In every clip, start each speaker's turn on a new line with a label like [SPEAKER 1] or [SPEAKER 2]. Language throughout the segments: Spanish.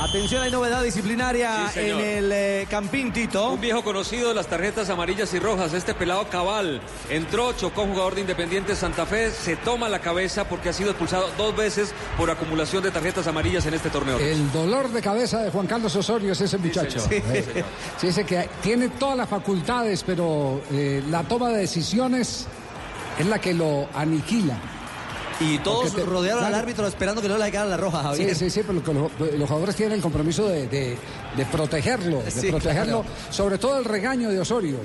[SPEAKER 1] Atención, hay novedad disciplinaria
[SPEAKER 2] Sí,
[SPEAKER 1] en el eh, Campín Tito.
[SPEAKER 2] Un viejo conocido de las tarjetas amarillas y rojas, este pelado cabal, entró, chocó a un jugador de Independiente Santa Fe, se toma la cabeza porque ha sido expulsado dos veces por acumulación de tarjetas amarillas en este torneo.
[SPEAKER 3] El dolor de cabeza de Juan Carlos Osorio es ese muchacho.
[SPEAKER 2] señor. Sí, señor.
[SPEAKER 3] sí, ese que tiene todas las facultades, pero eh, la toma de decisiones es la que lo aniquila.
[SPEAKER 1] Y todos
[SPEAKER 3] te-
[SPEAKER 1] rodearon al árbitro esperando que no le caigan la roja, Javier.
[SPEAKER 3] Sí, sí, sí, pero los, los jugadores tienen el compromiso de, de- de protegerlo, de
[SPEAKER 1] Sí,
[SPEAKER 3] protegerlo,
[SPEAKER 1] claro.
[SPEAKER 3] sobre todo el regaño de Osorio.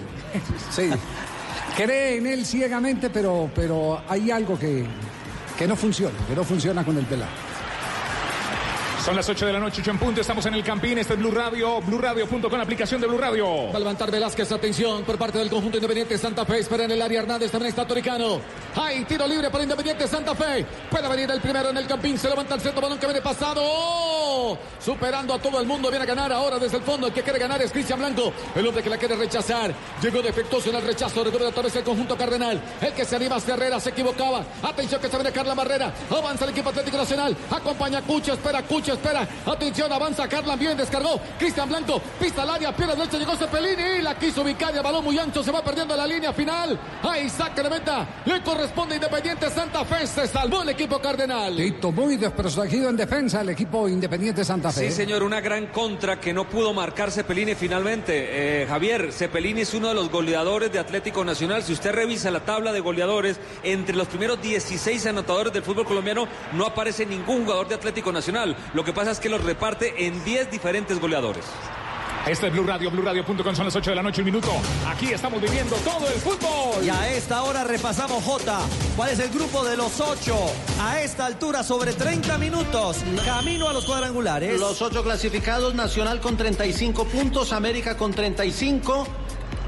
[SPEAKER 3] Sí. Cree en él ciegamente, pero, pero hay algo que, que no funciona, que no funciona con el pelado.
[SPEAKER 4] Son las 8 de la noche, 8 en punto. Estamos en el Campín. Este es Blue Radio. BlueRadio.com, aplicación de Blue Radio.
[SPEAKER 5] Va a levantar Velázquez, atención, por parte del conjunto Independiente Santa Fe. Espera en el área Hernández, también está Toricano. Hay tiro libre para Independiente Santa Fe. Puede venir el primero en el campín. Se levanta el centro, balón que viene pasado. Superando a todo el mundo. Viene a ganar ahora desde el fondo. El que quiere ganar es Cristian Blanco. El hombre que la quiere rechazar. Llegó defectuoso en el rechazo. Recupera otra vez el conjunto Cardenal. El que se anima hacia Herrera se equivocaba. Atención que se viene Carla Barrera. Avanza el equipo Atlético Nacional. Acompaña a Cucho. Espera, Espera. Atención, avanza Carla. Bien descargó. Cristian Blanco. Pista al área. Pierna derecha. Llegó Cepelini. Y la quiso el balón muy ancho. Se va perdiendo la línea final. Ahí saca de meta. Le corresponde a Independiente Santa Fe. Se salvó el equipo Cardenal.
[SPEAKER 3] Tito muy desprotegido en defensa el equipo Independiente Santa Fe.
[SPEAKER 2] Sí, señor, una gran contra que no pudo marcar Cepelini finalmente. Eh, Javier, Cepelini es uno de los goleadores de Atlético Nacional. Si usted revisa la tabla de goleadores, entre los primeros 16 anotadores del fútbol colombiano no aparece ningún jugador de Atlético Nacional. Lo que pasa es que los reparte en 10 diferentes goleadores.
[SPEAKER 4] Este es Blue Radio. BlueRadio.com. Son las 8 de la noche, un minuto. Aquí estamos viviendo todo el fútbol.
[SPEAKER 1] Y a esta hora repasamos J. ¿Cuál es el grupo de los ocho? A esta altura, sobre 30 minutos. Camino a los cuadrangulares.
[SPEAKER 6] Los ocho clasificados, Nacional con 35 puntos, América con 35,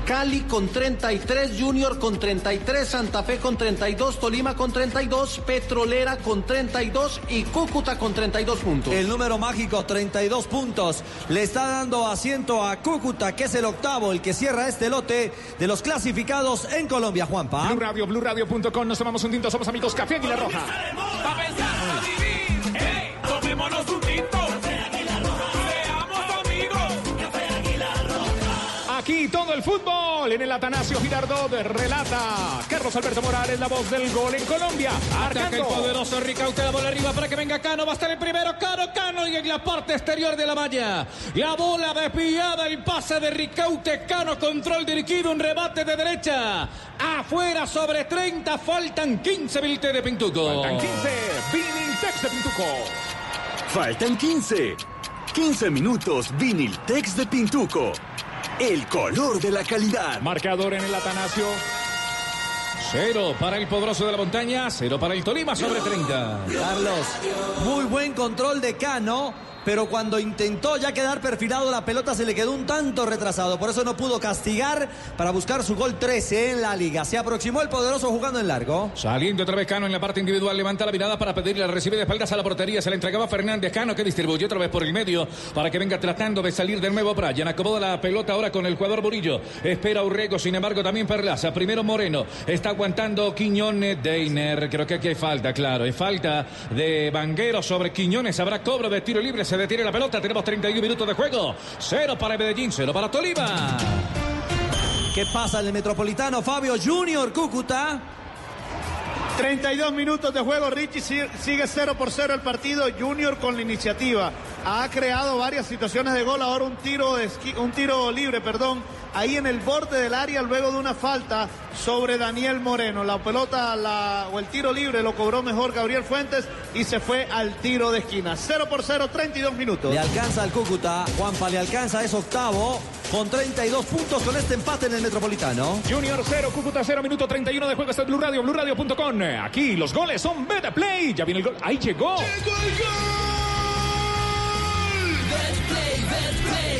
[SPEAKER 6] Cali con 33, Junior con 33, Santa Fe con 32, Tolima con 32, Petrolera con 32 y Cúcuta con 32 puntos.
[SPEAKER 1] El número mágico, 32 puntos. Le está dando asiento a Cúcuta, que es el octavo, el que cierra este lote de los clasificados en Colombia, Juanpa.
[SPEAKER 4] Blue Radio. BlueRadio.com. Nos tomamos un tinto. Somos amigos Café Aguilar Roja.
[SPEAKER 7] Pa' pensar, pa' vivir, ey, tomémonos un
[SPEAKER 4] Aquí todo el fútbol en el Atanasio Girardot relata Carlos Alberto Morales, la voz del gol en Colombia.
[SPEAKER 5] Ataca el poderoso Ricaute, la bola arriba para que venga Cano. Va a estar el primero, Cano, Cano. Y en la parte exterior de la malla. La bola desviada, el pase de Ricaute, Cano, control dirigido, un rebate de derecha. Afuera sobre 30, faltan 15 minutos de Pintuco.
[SPEAKER 4] Faltan 15. Viniltex de Pintuco.
[SPEAKER 8] Faltan 15. 15 minutos Viniltex de Pintuco. El color de la calidad.
[SPEAKER 4] Marcador en el Atanasio.
[SPEAKER 5] Cero para el poderoso de la montaña, cero para el Tolima sobre 30.
[SPEAKER 1] Carlos, muy buen control de Cano, pero cuando intentó ya quedar perfilado la pelota se le quedó un tanto retrasado, por eso no pudo castigar para buscar su gol 13 en la liga. Se aproximó el poderoso jugando en largo.
[SPEAKER 5] Saliendo otra vez Cano en la parte individual, levanta la mirada para pedirle, recibe de espaldas a la portería, se la entregaba Fernández Cano que distribuye otra vez por el medio para que venga tratando de salir de nuevo Brian. Acomoda la pelota ahora con el jugador Murillo. Espera Urrego, sin embargo también Perlaza. Primero Moreno, está aguantando Quiñones Deiner. Creo que aquí hay falta, claro, hay falta de Vanguero sobre Quiñones. Habrá cobro de tiro libre, detiene la pelota. Tenemos 31 minutos de juego. Cero para Medellín, cero para Tolima.
[SPEAKER 1] ¿Qué pasa en el Metropolitano? Fabio Junior Cúcuta.
[SPEAKER 9] 32 minutos de juego, Richie si- sigue 0 por 0 el partido, Junior con la iniciativa. Ha creado varias situaciones de gol, ahora un tiro, de esqui- un tiro libre, perdón, ahí en el borde del área luego de una falta sobre Daniel Moreno. La pelota la, o el tiro libre lo cobró mejor Gabriel Fuentes y se fue al tiro de esquina. 0 por 0, 32 minutos.
[SPEAKER 1] Le alcanza al Cúcuta. Juanpa le alcanza, es octavo. Con 32 puntos con este empate en el Metropolitano.
[SPEAKER 4] Junior 0, Cúcuta 0, minuto 31 de juego. Está en Blue Radio, BlueRadio.com. Aquí los goles son Beta Play. Ya viene el gol. Ahí llegó.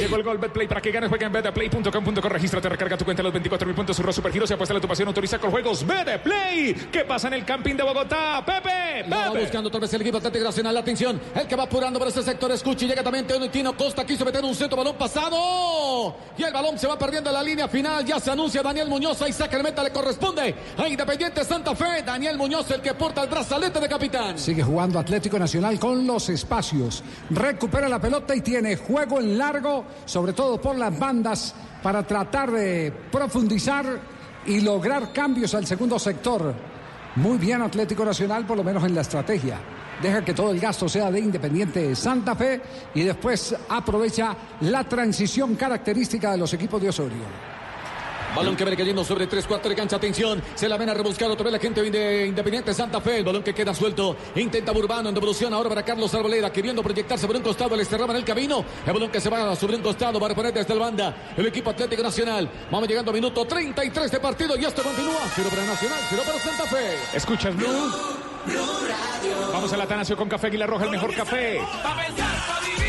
[SPEAKER 4] Llegó el gol Betplay para que ganes. Juega en betplay.com.co. Regístrate, recarga tu cuenta los 24 mil puntos. Surro Supergiros y apuesta a tu pasión. Autoriza con juegos Betplay. ¿Qué pasa en el Campín de Bogotá? Pepe, Pepe.
[SPEAKER 5] buscando otra vez el equipo Atlético Nacional. Atención, el que va apurando por este sector. Escuche, llega también Teonitino Costa. Quiso meter un centro, balón pasado. Y el balón se va perdiendo en la línea final. Ya se anuncia Daniel Muñoz. Ahí saca el meta, le corresponde a Independiente Santa Fe. Daniel Muñoz, el que porta el brazalete de capitán.
[SPEAKER 3] Sigue jugando Atlético Nacional con los espacios. Recupera la pelota y tiene juego en largo, sobre todo por las bandas, para tratar de profundizar y lograr cambios al segundo sector. Muy bien Atlético Nacional, por lo menos en la estrategia. Deja que todo el gasto sea de Independiente Santa Fe y después aprovecha la transición característica de los equipos de Osorio.
[SPEAKER 5] Balón que viene cayendo sobre tres cuartos de cancha. Atención. Se la ven a rebuscar otra vez la gente de Independiente Santa Fe. El balón que queda suelto. Intenta Burbano en devolución ahora para Carlos Arboleda. Queriendo proyectarse por un costado. Le cerraban el camino. El balón que se va sobre un costado para poner desde la banda. El equipo Atlético Nacional. Vamos llegando a minuto 33 de partido. Y esto continúa. Cero para Nacional, cero para Santa Fe.
[SPEAKER 4] ¿Escuchas Blue? Vamos al Atanasio con Café Aguilar Roja, el mejor café.
[SPEAKER 7] Pa' pensar, pa'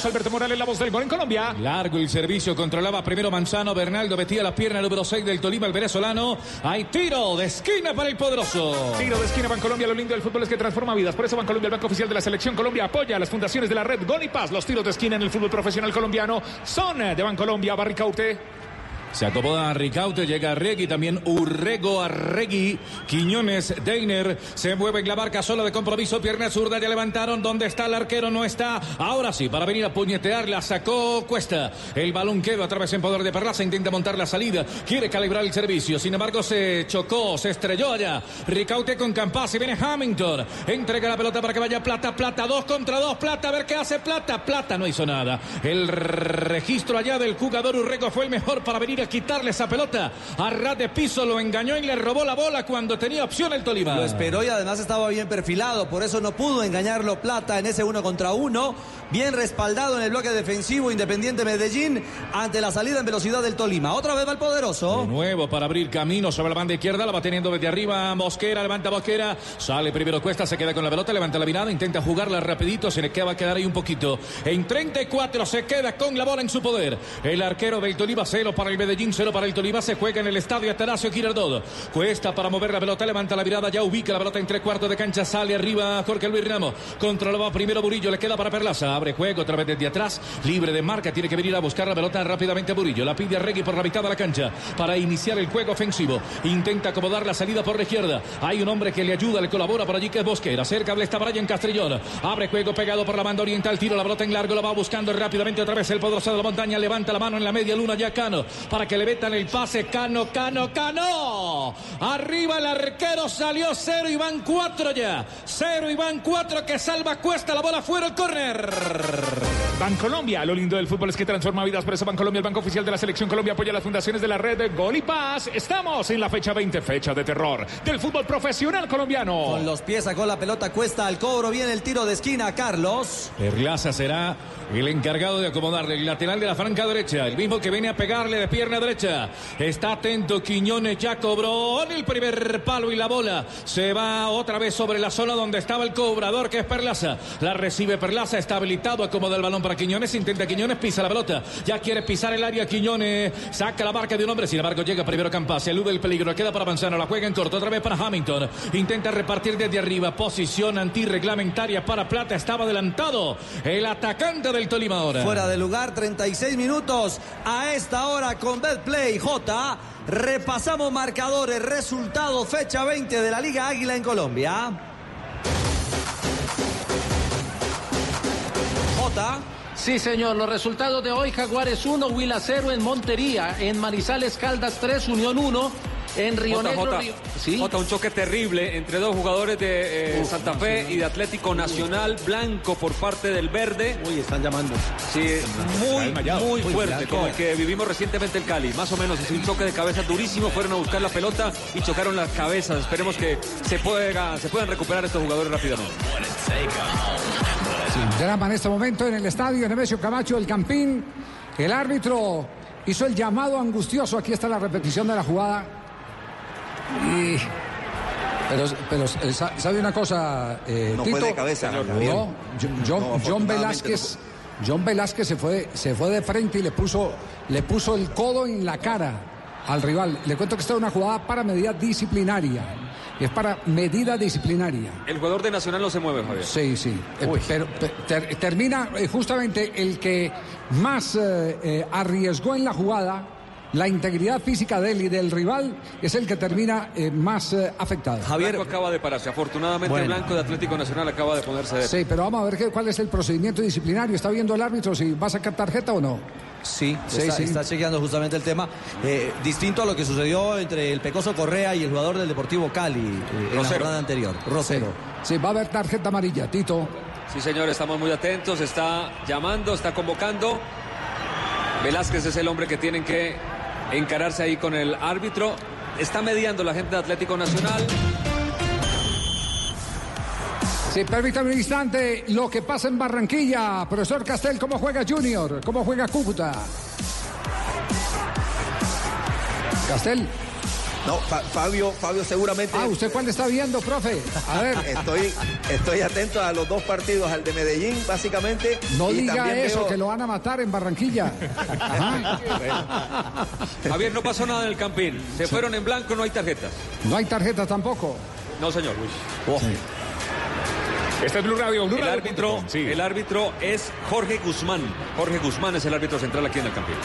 [SPEAKER 4] Carlos Alberto Morales, la voz del gol en Colombia.
[SPEAKER 10] Largo el servicio, controlaba primero Manzano, Bernaldo metía la pierna número 6 del Tolima, el venezolano. Hay tiro de esquina para el poderoso.
[SPEAKER 4] Tiro de esquina Bancolombia, lo lindo del fútbol es que transforma vidas. Por eso Bancolombia, el banco oficial de la selección Colombia, apoya a las fundaciones de la red Gol y Paz. Los tiros de esquina en el fútbol profesional colombiano son de Bancolombia. Barricaute.
[SPEAKER 10] Se acomoda Ricaute, llega Arregui, también Urrego Arregui, Quiñones, Deiner, se mueve en la barca sola de compromiso, pierna zurda, ya levantaron, ¿dónde está el arquero? No está, ahora sí, para venir a puñetear, la sacó Cuesta, el balón queda otra vez en poder de Perlaza, intenta montar la salida, quiere calibrar el servicio, sin embargo se chocó, se estrelló allá, Ricaute con Campas y viene Hamilton, entrega la pelota para que vaya Plata, Plata, dos contra dos, Plata, a ver qué hace Plata, Plata no hizo nada, el registro allá del jugador Urrego fue el mejor para venir a quitarle esa pelota. A ras de piso lo engañó y le robó la bola cuando tenía opción el Tolima.
[SPEAKER 1] Lo esperó y además estaba bien perfilado, por eso no pudo engañarlo Plata en ese uno contra uno. Bien respaldado en el bloque defensivo Independiente Medellín ante la salida en velocidad del Tolima. Otra vez va el poderoso.
[SPEAKER 10] De nuevo para abrir camino sobre la banda izquierda, la va teniendo desde arriba Mosquera, levanta Mosquera, sale primero Cuesta, se queda con la pelota, levanta la mirada, intenta jugarla rapidito, se le queda, va a quedar ahí un poquito. En 34 se queda con la bola en su poder. El arquero del Tolima, cero para el Medellín, cero para el Tolima, se juega en el estadio Atanasio Girardot. Cuesta para mover la pelota, levanta la mirada, ya ubica la pelota en tres cuartos de cancha, sale arriba Jorge Luis Ramos, controlaba primero Burillo, le queda para Perlaza, abre juego otra vez desde atrás, libre de marca, tiene que venir a buscar la pelota rápidamente Burillo, la pide a Regui por la mitad de la cancha para iniciar el juego ofensivo, intenta acomodar la salida por la izquierda, hay un hombre que le ayuda, le colabora por allí que es Bosquera, cerca está Brian Castrillón, abre juego pegado por la banda oriental, tiro la pelota en largo, la va buscando rápidamente otra vez el poderoso de la montaña, levanta la mano en la media luna ya Cano, que le metan el pase, Cano, Cano, Cano, arriba el arquero salió cero y van cuatro ya, cero y van cuatro que salva Cuesta, la bola fuera el córner.
[SPEAKER 4] Bancolombia, lo lindo del fútbol es que transforma vidas. Por eso Bancolombia, el banco oficial de la selección Colombia, apoya las fundaciones de la red de Gol y Paz. Estamos en la fecha 20, fecha de terror del fútbol profesional colombiano.
[SPEAKER 1] Con los pies sacó la pelota Cuesta al cobro. Viene el tiro de esquina, Carlos.
[SPEAKER 10] Perlaza será el encargado de acomodarle el lateral de la franca derecha, el mismo que viene a pegarle de pierna derecha. Está atento Quiñones, ya cobró el primer palo y la bola se va otra vez sobre la zona donde estaba el cobrador que es Perlaza. La recibe Perlaza, está habilitado, acomoda el balón para Quiñones, intenta Quiñones, pisa la pelota, ya quiere pisar el área Quiñones, saca la marca de un hombre, sin embargo llega primero Campas, elude el peligro, queda para Manzano, la juega en corto, otra vez para Hamilton, intenta repartir desde arriba, posición antirreglamentaria para Plata, estaba adelantado el atacante del Tolima ahora.
[SPEAKER 1] Fuera de lugar, 36 minutos. A esta hora con Betplay J. Repasamos marcadores, resultados, fecha 20 de la Liga Águila en Colombia. J.
[SPEAKER 6] Sí, señor. Los resultados de hoy: Jaguares 1, Huila 0 en Montería. En Manizales Caldas 3, Unión 1. En Río Negro.
[SPEAKER 2] Jota,
[SPEAKER 6] Río-
[SPEAKER 2] Jota, un choque terrible entre dos jugadores de eh, Santa Fe y de Atlético Nacional, blanco por parte del verde.
[SPEAKER 6] Uy, están llamando.
[SPEAKER 2] Sí, muy, muy
[SPEAKER 6] Muy
[SPEAKER 2] fuerte, como el que vivimos recientemente en Cali. Más o menos, es un choque de cabeza durísimo. Fueron a buscar la pelota y chocaron las cabezas. Esperemos que se, pueda, se puedan recuperar estos jugadores rápidamente.
[SPEAKER 3] Drama en este momento en el estadio Nemesio Camacho del Campín. El árbitro hizo el llamado angustioso. Aquí está la repetición de la jugada. Y Pero, pero eh, sa- ¿sabe una cosa, eh,
[SPEAKER 11] No fue de cabeza,
[SPEAKER 3] No. John,
[SPEAKER 11] No,
[SPEAKER 3] John Velázquez, John Velázquez se fue, se fue de frente y le puso, le puso el codo en la cara al rival. Le cuento que esta es una jugada para medida disciplinaria. Es para medida disciplinaria.
[SPEAKER 2] El jugador de Nacional no se mueve, Javier.
[SPEAKER 3] Sí, sí. Eh, pero pe- ter- termina eh, justamente el que más eh, eh, arriesgó en la jugada. La integridad física de él y del rival es el que termina eh, más eh, afectado.
[SPEAKER 2] Blanco acaba de pararse. Afortunadamente,
[SPEAKER 3] Bueno.
[SPEAKER 2] Blanco de Atlético Nacional acaba de ponerse de
[SPEAKER 3] Sí, pero vamos a ver qué- cuál es el procedimiento disciplinario. ¿Está viendo el árbitro si va a sacar tarjeta o no?
[SPEAKER 1] Sí,
[SPEAKER 3] Sí,
[SPEAKER 1] está,
[SPEAKER 3] sí.
[SPEAKER 1] está chequeando justamente el tema. Eh, distinto a lo que sucedió entre el Pecoso Correa y el jugador del Deportivo Cali eh, en la jornada anterior. Rosero.
[SPEAKER 3] Sí, va a haber tarjeta amarilla, Tito.
[SPEAKER 2] Sí, señor, estamos muy atentos. Está llamando, está convocando. Velázquez es el hombre que tienen que encararse ahí con el árbitro. Está mediando la gente de Atlético Nacional.
[SPEAKER 3] Sí, permítame un instante. Lo que pasa en Barranquilla. Profesor Castel, ¿cómo juega Junior? ¿Cómo juega Cúcuta? Castel.
[SPEAKER 11] No, Fa- Fabio, Fabio seguramente.
[SPEAKER 3] Ah, ¿usted cuál está viendo, profe? A ver.
[SPEAKER 11] Estoy, estoy atento a los dos partidos, al de Medellín, básicamente.
[SPEAKER 3] No
[SPEAKER 11] y
[SPEAKER 3] diga eso,
[SPEAKER 11] veo-
[SPEAKER 3] que lo van a matar en Barranquilla. Ajá.
[SPEAKER 2] Javier, no pasó nada en el campín. Se fueron en blanco, no hay tarjetas.
[SPEAKER 3] No hay tarjeta tampoco.
[SPEAKER 2] No, señor.
[SPEAKER 4] Este es Blue Radio, Blue
[SPEAKER 2] El
[SPEAKER 4] Radio
[SPEAKER 2] árbitro,
[SPEAKER 4] sí.
[SPEAKER 2] el árbitro es Jorge Guzmán. Jorge Guzmán es el árbitro central aquí en el campín.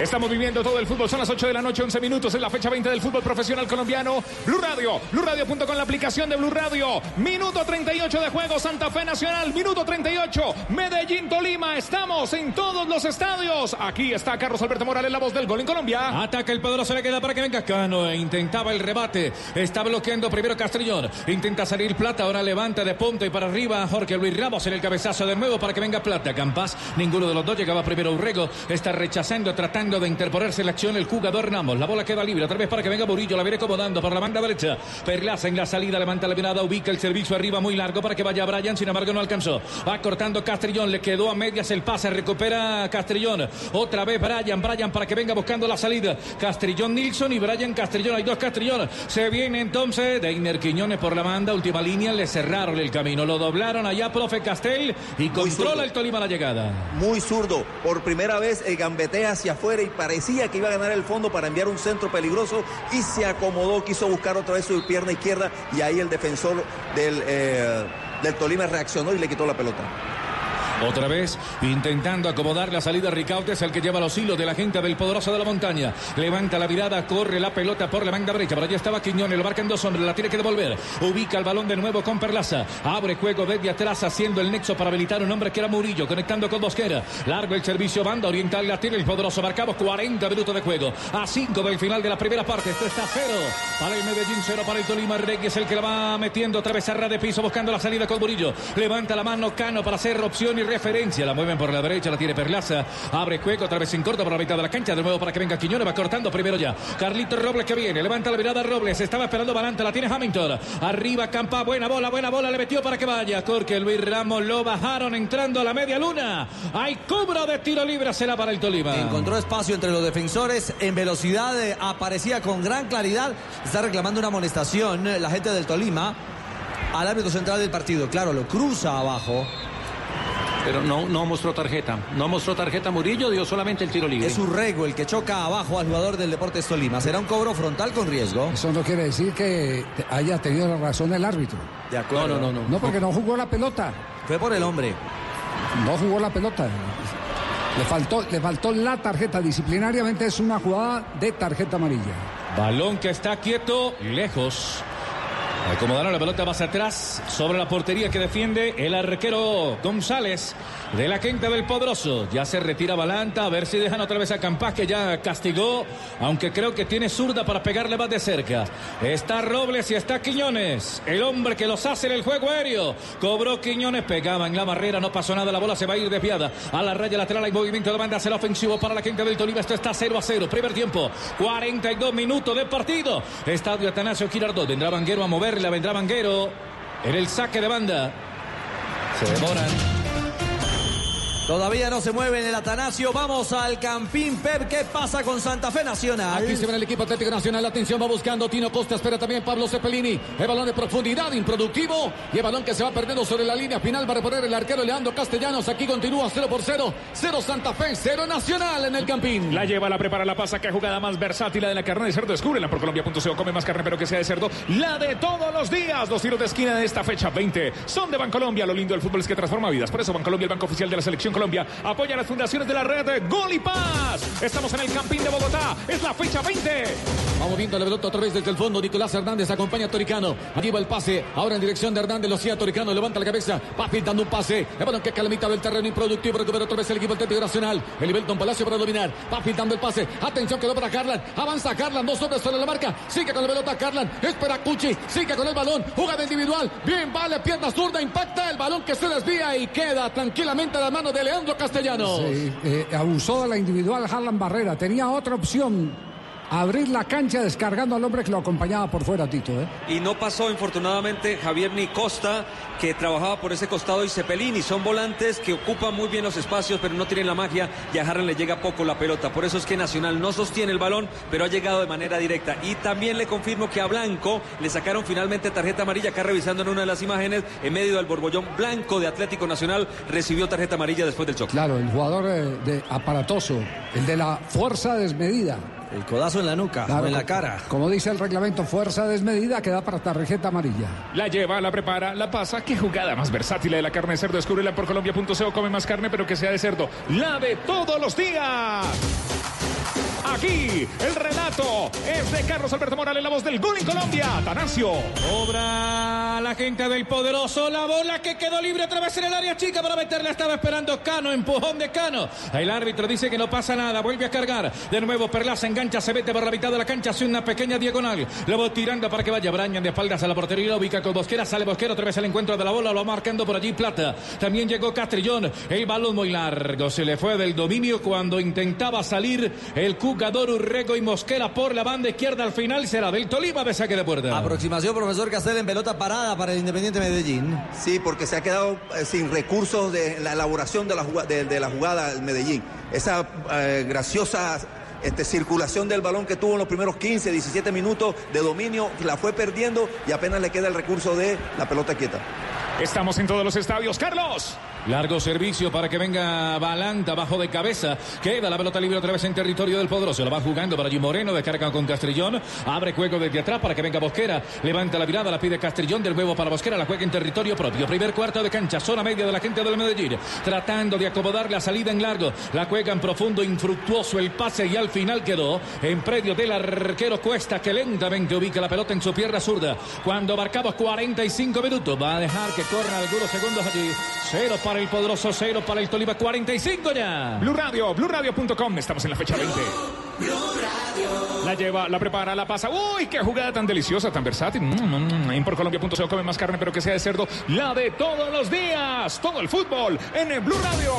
[SPEAKER 4] Estamos viviendo todo el fútbol. Son las 8 de la noche, 11 minutos en la fecha 20 del fútbol profesional colombiano. Blue Radio, BlueRadio.com, la aplicación de Blue Radio. Minuto 38 de juego, Santa Fe Nacional. Minuto 38, Medellín, Tolima. Estamos en todos los estadios. Aquí está Carlos Alberto Morales, la voz del gol en Colombia.
[SPEAKER 10] Ataca el poderoso, le queda para que venga Cano. e Intentaba el rebate. Está bloqueando primero Castrillón. Intenta salir Plata. Ahora levanta de punto y para arriba Jorge Luis Ramos en el cabezazo de nuevo para que venga Plata. Campas. Ninguno de los dos llegaba primero Urrego. Está rechazando, tratando de interponerse en la acción el jugador Ramos. La bola queda libre. Otra vez para que venga Murillo. La viene acomodando por la banda derecha. Perlaza en la salida. Levanta la mirada. Ubica el servicio arriba muy largo para que vaya Brian. Sin embargo, no alcanzó. Va cortando Castrillón. Le quedó a medias el pase. Recupera Castrillón. Otra vez Brian. Brian para que venga buscando la salida. Castrillón Nilsson y Brian Castrillón. Hay dos Castrillón. Se viene entonces Deiner Quiñones por la banda. Última línea. Le cerraron el camino. Lo doblaron allá, profe Castel. Y controla el Tolima la llegada.
[SPEAKER 11] Muy zurdo. Por primera vez el gambetea hacia afuera y parecía que iba a ganar el fondo para enviar un centro peligroso y se acomodó, quiso buscar otra vez su pierna izquierda y ahí el defensor del, eh, del Tolima reaccionó y le quitó la pelota.
[SPEAKER 10] Otra vez intentando acomodar la salida Ricaute es el que lleva los hilos de la gente del poderoso de la montaña. Levanta la mirada, corre la pelota por la banda derecha. Por allá estaba Quiñones, lo marcan dos hombres, la tiene que devolver. Ubica el balón de nuevo con Perlaza. Abre juego desde atrás haciendo el nexo para habilitar un hombre que era Murillo, conectando con Bosquera. Largo el servicio, banda oriental, la tiene el poderoso. Marcamos 40 minutos de juego. A 5 del final de la primera parte. Esto está cero para el Medellín, cero para el Tolima. Regui es el que la va metiendo otra vez a de piso buscando la salida con Murillo. Levanta la mano Cano para hacer opción y referencia. La mueven por la derecha, la tiene Perlaza. Abre juego, otra vez en corto por la mitad de la cancha. De nuevo para que venga Quiñones. Va cortando primero ya. Carlito Robles que viene. Levanta la mirada Robles. Estaba esperando Balanta. La tiene Hamilton. Arriba Campa. Buena bola, buena bola. Le metió para que vaya. Jorge Luis Ramos lo bajaron entrando a la media luna. Hay cobro de tiro libre. Será para el Tolima.
[SPEAKER 1] Encontró espacio entre los defensores en velocidad, eh, aparecía con gran claridad. Está reclamando una amonestación eh, la gente del Tolima al árbitro central del partido. Claro, lo cruza abajo.
[SPEAKER 12] Pero no, no mostró tarjeta. No mostró tarjeta Murillo, dio solamente el tiro libre.
[SPEAKER 1] Es Urrego el que choca abajo al jugador del Deportes Tolima. Será un cobro frontal con riesgo.
[SPEAKER 3] Eso no quiere decir que haya tenido la razón el árbitro.
[SPEAKER 1] De acuerdo.
[SPEAKER 3] No, no, no, no. No, porque no jugó la pelota.
[SPEAKER 1] Fue por el hombre.
[SPEAKER 3] No jugó la pelota. Le faltó, le faltó la tarjeta. Disciplinariamente es una jugada de tarjeta amarilla.
[SPEAKER 10] Balón que está quieto, lejos. Acomodaron la pelota más atrás sobre la portería que defiende el arquero González de la quinta del Poderoso. Ya se retira Balanta, a ver si dejan otra vez a Campas que ya castigó, aunque creo que tiene zurda para pegarle más de cerca. Está Robles y está Quiñones, el hombre que los hace en el juego aéreo. Cobró Quiñones, pegaba en la barrera, no pasó nada, la bola se va a ir desviada a la raya lateral. Hay movimiento de banda el ofensivo para la quinta del Tolima. Esto está 0 a 0. Primer tiempo, 42 minutos de partido. Estadio Atanasio Girardot. Vendrá Vanguero a moverla, vendrá Vanguero en el saque de banda. Se demoran.
[SPEAKER 1] Todavía no se mueve en el Atanasio. Vamos al Campín Pep. ¿Qué pasa con Santa Fe Nacional?
[SPEAKER 5] Aquí se ve el equipo Atlético Nacional. Atención, va buscando Tino Costa. Espera también Pablo Cepelini. El balón de profundidad, improductivo. Y el balón que se va perdiendo sobre la línea final para poner el arquero Leandro Castellanos. Aquí continúa 0 por 0. 0 Santa Fe, 0 Nacional en el Campín.
[SPEAKER 4] La lleva, la prepara, la pasa. Qué jugada más versátil la de la carne de cerdo. Descúbrela por Colombia.co. Come más carne, pero que sea de cerdo. La de todos los días. Los tiros de esquina de esta fecha 20 son de Bancolombia. Lo lindo del fútbol es que transforma vidas. Por eso Bancolombia, el banco oficial de la selección Colombia, apoya las fundaciones de la red Gol y Paz. Estamos en el Campín de Bogotá. Es la fecha 20.
[SPEAKER 5] Vamos viendo la pelota otra vez desde el fondo. Nicolás Hernández acompaña a Toricano. Allí va el pase. Ahora en dirección de Hernández. Lo hacía Toricano. Levanta la cabeza. Va pintando un pase. El balón que cae a la mitad del terreno improductivo. Recupera otra vez el equipo Atlético Nacional. El Belton Palacio para dominar. Va pintando el pase. Atención, quedó para Carlan. Avanza Carlan. Dos hombres sobre la marca. Sigue con la pelota Carlan. Espera Cuchi. Sigue con el balón. Jugada individual. Bien, vale. Pierna zurda. Impacta el balón que se desvía y queda tranquilamente a la mano de Leandro Castellanos.
[SPEAKER 3] Sí, eh, abusó de la individual Harlan Barrera. Tenía otra opción. Abrir la cancha descargando al hombre que lo acompañaba por fuera, Tito. ¿eh?
[SPEAKER 2] Y no pasó, infortunadamente, Javier ni Costa, que trabajaba por ese costado, y Cepelini. Son volantes que ocupan muy bien los espacios, pero no tienen la magia y a Harlan le llega poco la pelota. Por eso es que Nacional no sostiene el balón, pero ha llegado de manera directa. Y también le confirmo que a Blanco le sacaron finalmente tarjeta amarilla. Acá revisando en una de las imágenes, en medio del borbollón blanco de Atlético Nacional, recibió tarjeta amarilla después del choque.
[SPEAKER 3] Claro, el jugador eh, de aparatoso, el de la fuerza desmedida.
[SPEAKER 1] El codazo en la nuca
[SPEAKER 3] Claro,
[SPEAKER 1] o en la cara.
[SPEAKER 3] Como dice el reglamento, fuerza desmedida que da para tarjeta amarilla.
[SPEAKER 4] La lleva, la prepara, la pasa. Qué jugada más versátil la de la carne de cerdo. Descúbrela por Colombia.co. Come más carne, pero que sea de cerdo. La de todos los días. Aquí el relato es de Carlos Alberto Morales, la voz del gol en Colombia. Tanasio.
[SPEAKER 10] Obra la gente del poderoso. La bola que quedó libre otra vez en el área chica para meterla. Estaba esperando Cano. Empujón de Cano. El árbitro dice que no pasa nada. Vuelve a cargar. De nuevo Perlaza engancha. Se mete por la mitad de la cancha. Hace una pequeña diagonal. Lo va tirando para que vaya Brañan de espaldas a la portería. Ubica con Bosquera. Sale Bosquera otra vez al encuentro de la bola. Lo va marcando por allí Plata. También llegó Castrillón. El balón muy largo. Se le fue del dominio cuando intentaba salir el jugador Urrego y Mosquera por la banda izquierda. Al final será del Tolima de saque de puerta.
[SPEAKER 1] Aproximación, profesor Castel, en pelota parada para el Independiente Medellín.
[SPEAKER 11] Sí, porque se ha quedado eh, sin recursos de la elaboración de la, de, de la jugada el Medellín. Esa eh, graciosa este, circulación del balón que tuvo en los primeros 15, 17 minutos de dominio, la fue perdiendo y apenas le queda el recurso de la pelota quieta.
[SPEAKER 4] Estamos en todos los estadios. Carlos.
[SPEAKER 10] Largo servicio para que venga Balanta bajo de cabeza. Queda la pelota libre otra vez en territorio del Poderoso. La va jugando para allí Moreno. Descarga con Castrillón. Abre juego desde atrás para que venga Bosquera. Levanta la mirada, la pide Castrillón del huevo para Bosquera. La juega en territorio propio. Primer cuarto de cancha. Zona media de la gente del Medellín. Tratando de acomodar la salida en largo. La juega en profundo, infructuoso el pase y al final quedó en predio del arquero Cuesta que lentamente ubica la pelota en su pierna zurda. Cuando marcamos 45 minutos. Va a dejar que corran algunos segundos allí. Cero para el Poderoso, cero para el Tolima. 45 ya.
[SPEAKER 4] Blue Radio, BlueRadio.com. Estamos en la fecha 20. La lleva, la prepara, la pasa. Uy, qué jugada tan deliciosa, tan versátil. Mm, mm, mm. En porcolombia.co come más carne, pero que sea de cerdo. La de todos los días. Todo el fútbol en el Blue Radio.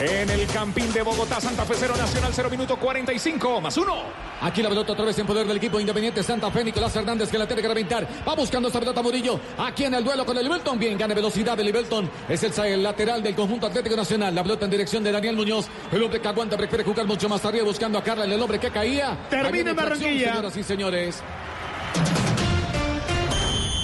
[SPEAKER 4] En el Campín de Bogotá, Santa Fe 0 Nacional 0 minuto 45 más uno.
[SPEAKER 5] Aquí la pelota otra vez en poder del equipo independiente Santa Fe. Nicolás Hernández que la tiene que reventar. Va buscando esta pelota Murillo. Aquí en el duelo con el Livelton. Bien, gana velocidad el Livelton. Es el, el lateral del conjunto Atlético Nacional. La pelota en dirección de Daniel Muñoz. El hombre que aguanta prefiere jugar mucho más arriba buscando a El hombre que caía.
[SPEAKER 9] Termina en Barranquilla.
[SPEAKER 5] Señoras y señores.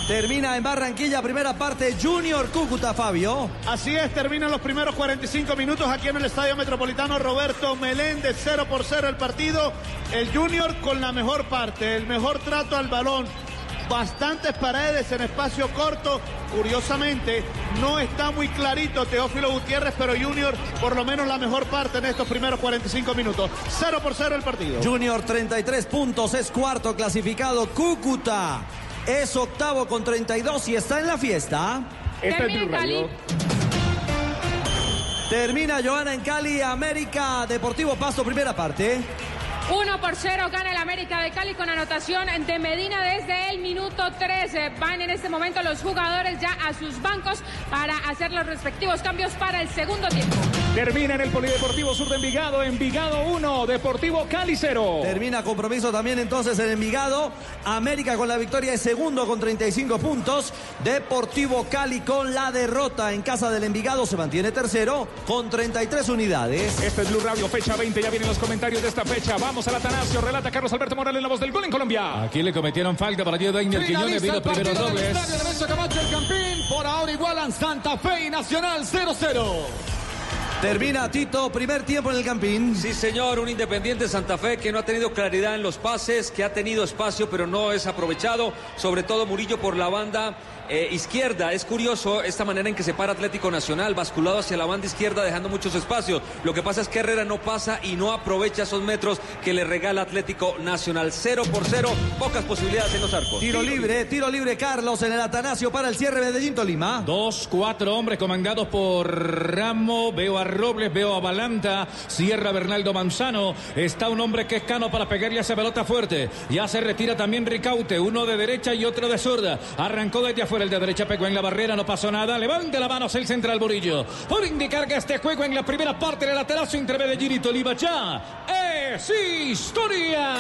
[SPEAKER 1] Termina en Barranquilla, primera parte, Junior Cúcuta, Fabio.
[SPEAKER 9] Así es, terminan los primeros 45 minutos aquí en el Estadio Metropolitano Roberto Meléndez, 0 por 0 el partido. El Junior con la mejor parte, el mejor trato al balón. Bastantes paredes en espacio corto. Curiosamente, no está muy clarito Teófilo Gutiérrez, pero Junior por lo menos la mejor parte en estos primeros 45 minutos. 0 por 0 el partido.
[SPEAKER 1] Junior 33 puntos, es cuarto clasificado. Cúcuta es octavo con 32 y está en la fiesta.
[SPEAKER 4] Esta es Blue Radio.
[SPEAKER 1] Termina Joana en Cali, América Deportivo Pasto, primera parte.
[SPEAKER 13] 1 por 0 gana el América de Cali con anotación de Medina desde el minuto 13. Van en este momento los jugadores ya a sus bancos para hacer los respectivos cambios para el segundo tiempo.
[SPEAKER 4] Termina en el Polideportivo Sur de Envigado, Envigado 1, Deportivo Cali 0.
[SPEAKER 1] Termina compromiso también entonces en Envigado. América con la victoria de segundo con 35 puntos. Deportivo Cali con la derrota en casa del Envigado se mantiene tercero con 33 unidades.
[SPEAKER 4] Este es Blue Radio, fecha 20. Ya vienen los comentarios de esta fecha. Vamos al Atanasio. Relata Carlos Alberto Morales, la voz del gol en Colombia.
[SPEAKER 10] Aquí le cometieron falta para Diego Daño Quiñones. Vino primero
[SPEAKER 5] en
[SPEAKER 10] dobles.
[SPEAKER 5] estadio Nemesio Camacho, el Campín. Por ahora igualan Santa Fe y Nacional 0-0.
[SPEAKER 1] Termina Tito, primer tiempo en el Campín.
[SPEAKER 2] Sí, señor, un Independiente Santa Fe que no ha tenido claridad en los pases, que ha tenido espacio pero no es aprovechado, sobre todo Murillo por la banda eh, izquierda. Es curioso esta manera en que se para Atlético Nacional, basculado hacia la banda izquierda, dejando muchos espacios. Lo que pasa es que Herrera no pasa y no aprovecha esos metros que le regala Atlético Nacional. Cero por cero, pocas posibilidades en los arcos.
[SPEAKER 1] Tiro libre, tiro libre Carlos en el Atanasio para el cierre Medellín Tolima.
[SPEAKER 10] Dos, cuatro hombres comandados por Ramo. Veo a Robles, veo a Balanta. Cierra Bernaldo Manzano. Está un hombre que es cano para pegarle a esa pelota fuerte. Ya se retira también Ricaute. Uno de derecha y otro de zurda. Arrancó desde afuera el de derecha, pegó en la barrera, no pasó nada. Levante la mano el central Murillo. Por indicar que este juego en la primera parte del laterazo Medellín y Tolima ya es historia.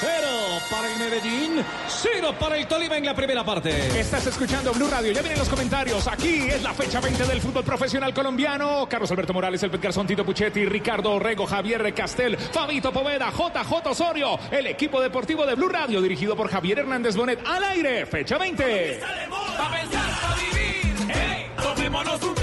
[SPEAKER 10] Cero para el Medellín, cero para el Tolima en la primera parte.
[SPEAKER 4] Estás escuchando Blue Radio. Ya vienen los comentarios. Aquí es la fecha 20 del fútbol profesional colombiano. Carlos Alberto Morales, el Garzón, Tito Puchetti, Ricardo Orrego, Javier Castel, Fabito Poveda, JJ Osorio. El equipo deportivo de Blue Radio, dirigido por Javier Hernández Bonet. Al aire, fecha 20.
[SPEAKER 7] Pa' pensar, pa' vivir. Hey, tomémonos un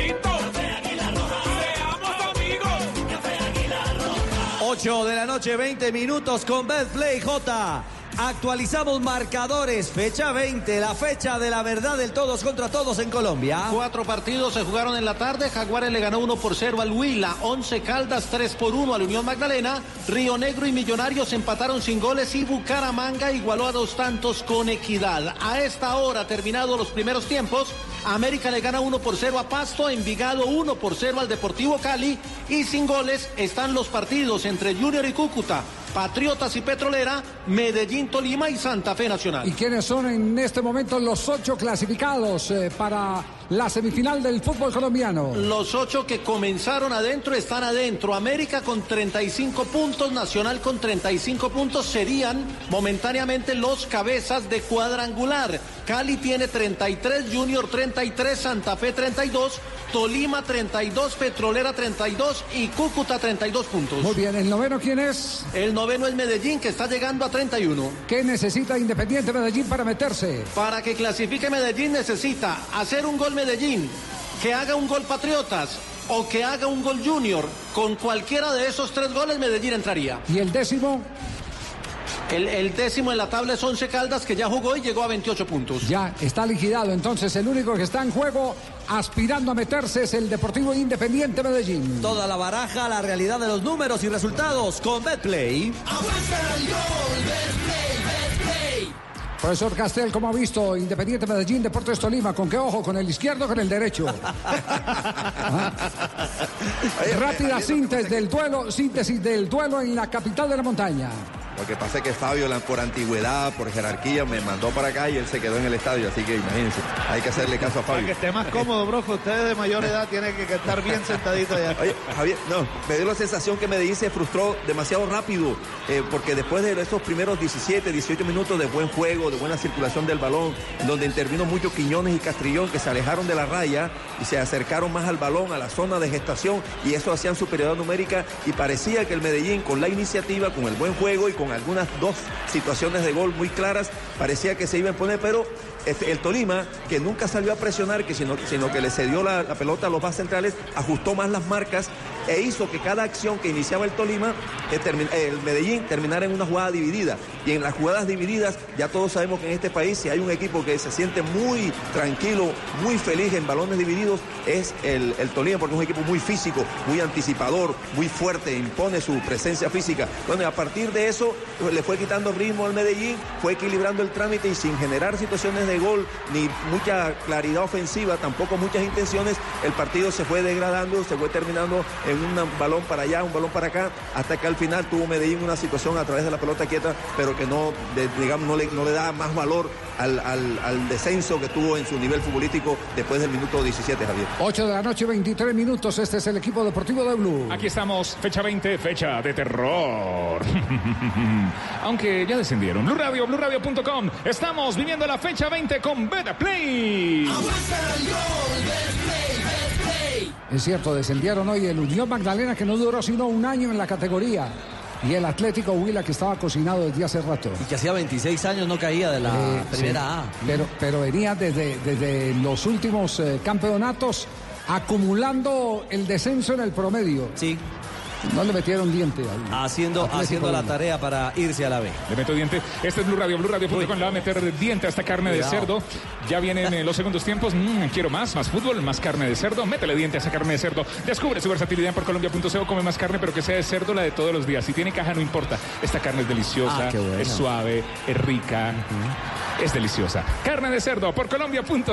[SPEAKER 1] 8 de la noche, 20 minutos con Betplay J. Actualizamos marcadores, fecha 20, la fecha de la verdad del todos contra todos en Colombia.
[SPEAKER 6] Cuatro partidos se jugaron en la tarde. Jaguares le ganó 1 por 0 al Huila. 11 Caldas 3 por 1 al Unión Magdalena. Río Negro y Millonarios empataron sin goles y Bucaramanga igualó a dos tantos con equidad. A esta hora, terminados los primeros tiempos, América le gana 1 por 0 a Pasto. Envigado 1 por 0 al Deportivo Cali. Y sin goles están los partidos entre Junior y Cúcuta. Patriotas y Petrolera, Medellín, Tolima y Santa Fe Nacional.
[SPEAKER 3] ¿Y quiénes son en este momento los ocho clasificados eh, para la semifinal del fútbol colombiano?
[SPEAKER 6] Los ocho que comenzaron adentro están adentro. América con 35 puntos, Nacional con 35 puntos serían momentáneamente los cabezas de cuadrangular. Cali tiene 33, Junior 33, Santa Fe 32, Tolima 32, Petrolera 32 y Cúcuta 32 puntos.
[SPEAKER 3] Muy bien, ¿el noveno quién es?
[SPEAKER 6] El noveno es Medellín que está llegando a 31.
[SPEAKER 3] ¿Qué necesita Independiente Medellín para meterse?
[SPEAKER 6] Para que clasifique Medellín necesita hacer un gol Medellín, que haga un gol Patriotas o que haga un gol Junior. Con cualquiera de esos tres goles Medellín entraría.
[SPEAKER 3] ¿Y el décimo?
[SPEAKER 6] El, el décimo en la tabla es 11 Caldas que ya jugó y llegó a 28 puntos.
[SPEAKER 3] Ya está liquidado, entonces el único que está en juego aspirando a meterse es el Deportivo Independiente Medellín.
[SPEAKER 1] Toda la baraja, la realidad de los números y resultados con Betplay.
[SPEAKER 3] Profesor Castel, ¿cómo ha visto Independiente Medellín, Deportes Tolima? ¿Con qué ojo? ¿Con el izquierdo o con el derecho? Rápida síntesis del duelo, síntesis del duelo en la capital de la montaña.
[SPEAKER 14] Lo que pasa es que Fabio, por antigüedad, por jerarquía, me mandó para acá y él se quedó en el estadio. Así que imagínense, hay que hacerle caso a
[SPEAKER 9] Para que
[SPEAKER 14] Fabio.
[SPEAKER 9] esté más cómodo, brojo. Usted de mayor edad tiene que estar bien sentadito allá.
[SPEAKER 14] Oye, Javier, no, me dio la sensación que Medellín se frustró demasiado rápido, eh, porque después de esos primeros 17, 18 minutos de buen juego, de buena circulación del balón, donde intervino mucho Quiñones y Castrillón, que se alejaron de la raya y se acercaron más al balón, a la zona de gestación, y eso hacían superioridad numérica, y parecía que el Medellín, con la iniciativa, con el buen juego y con algunas dos situaciones de gol muy claras, parecía que se iba a imponer, pero este, el Tolima, que nunca salió a presionar, que sino, sino que le cedió la, pelota a los más centrales, ajustó más las marcas e hizo que cada acción que iniciaba el Tolima, eh, eh, el Medellín, terminara en una jugada dividida. Y en las jugadas divididas, ya todos sabemos que en este país, si hay un equipo que se siente muy tranquilo, muy feliz en balones divididos, es el, el Tolima, porque es un equipo muy físico, muy anticipador, muy fuerte, impone su presencia física. Bueno, y a partir de eso, le fue quitando ritmo al Medellín, fue equilibrando el trámite y sin generar situaciones de gol ni mucha claridad ofensiva, tampoco muchas intenciones, el partido se fue degradando, se fue terminando en en un balón para allá, un balón para acá, hasta que al final tuvo Medellín una situación a través de la pelota quieta, pero que no, de- digamos, no le, no le da más valor al, al- al descenso que tuvo en su nivel futbolístico después del minuto 17, Javier.
[SPEAKER 3] 8 de la noche, 23 minutos. Este es el equipo deportivo de Blue.
[SPEAKER 4] Aquí estamos, fecha 20, fecha de terror. Aunque ya descendieron. Blue Radio, BlueRadio.com. Estamos viviendo la fecha 20 con Beta Play.
[SPEAKER 3] Es cierto, descendieron hoy el Unión Magdalena que no duró sino un año en la categoría. Y el Atlético Huila que estaba cocinado desde hace rato.
[SPEAKER 1] Y que hacía 26 años no caía de la
[SPEAKER 3] Eh,
[SPEAKER 1] primera
[SPEAKER 3] sí,
[SPEAKER 1] A.
[SPEAKER 3] Pero, pero venía desde, desde los últimos eh, campeonatos acumulando el descenso en el promedio.
[SPEAKER 1] Sí.
[SPEAKER 3] No le metieron diente ahí.
[SPEAKER 1] Haciendo, haciendo la tarea para irse a la B.
[SPEAKER 4] Le meto diente. Este es Blue Radio, BlueRadio.com. Le va a meter diente a esta carne
[SPEAKER 1] Cuidado.
[SPEAKER 4] de cerdo. Ya vienen eh, los segundos tiempos. Mm, quiero más, más fútbol, más carne de cerdo. Métele diente a esa carne de cerdo. Descubre su versatilidad en porcolombia.co. Come más carne, pero que sea de cerdo la de todos los días. Si tiene caja, no importa. Esta carne es deliciosa,
[SPEAKER 1] Ah,
[SPEAKER 4] es suave, es rica, es deliciosa. Carne de cerdo por colombia.co.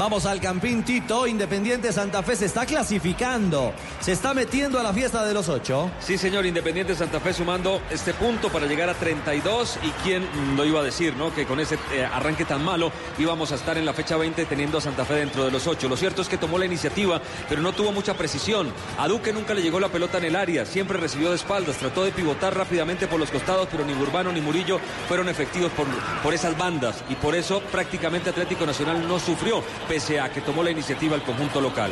[SPEAKER 1] Vamos al Campín Tito. Independiente Santa Fe se está clasificando. Se está metiendo a la fiesta de los ocho.
[SPEAKER 2] Sí, señor, Independiente Santa Fe sumando este punto para llegar a 32. ¿Y quién lo iba a decir, no? Que con ese eh, arranque tan malo íbamos a estar en la fecha 20 teniendo a Santa Fe dentro de los ocho. Lo cierto es que tomó la iniciativa, pero no tuvo mucha precisión. A Duque nunca le llegó la pelota en el área, siempre recibió de espaldas, trató de pivotar rápidamente por los costados, pero ni Urbano ni Murillo fueron efectivos por, por esas bandas. Y por eso prácticamente Atlético Nacional no sufrió, pese a que tomó la iniciativa el conjunto local.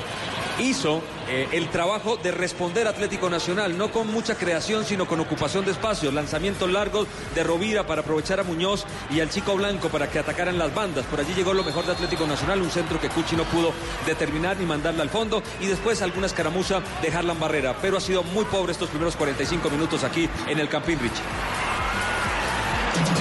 [SPEAKER 2] Hizo eh, el trabajo de responder Atlético Nacional, no con mucha creación, sino con ocupación de espacios, lanzamientos largos de Rovira para aprovechar a Muñoz y al Chico Blanco para que atacaran las bandas. Por allí llegó lo mejor de Atlético Nacional, un centro que Cuchi no pudo determinar ni mandarle al fondo y después alguna escaramuza de Harlan Barrera. Pero ha sido muy pobre estos primeros 45 minutos aquí en el Campín Richie.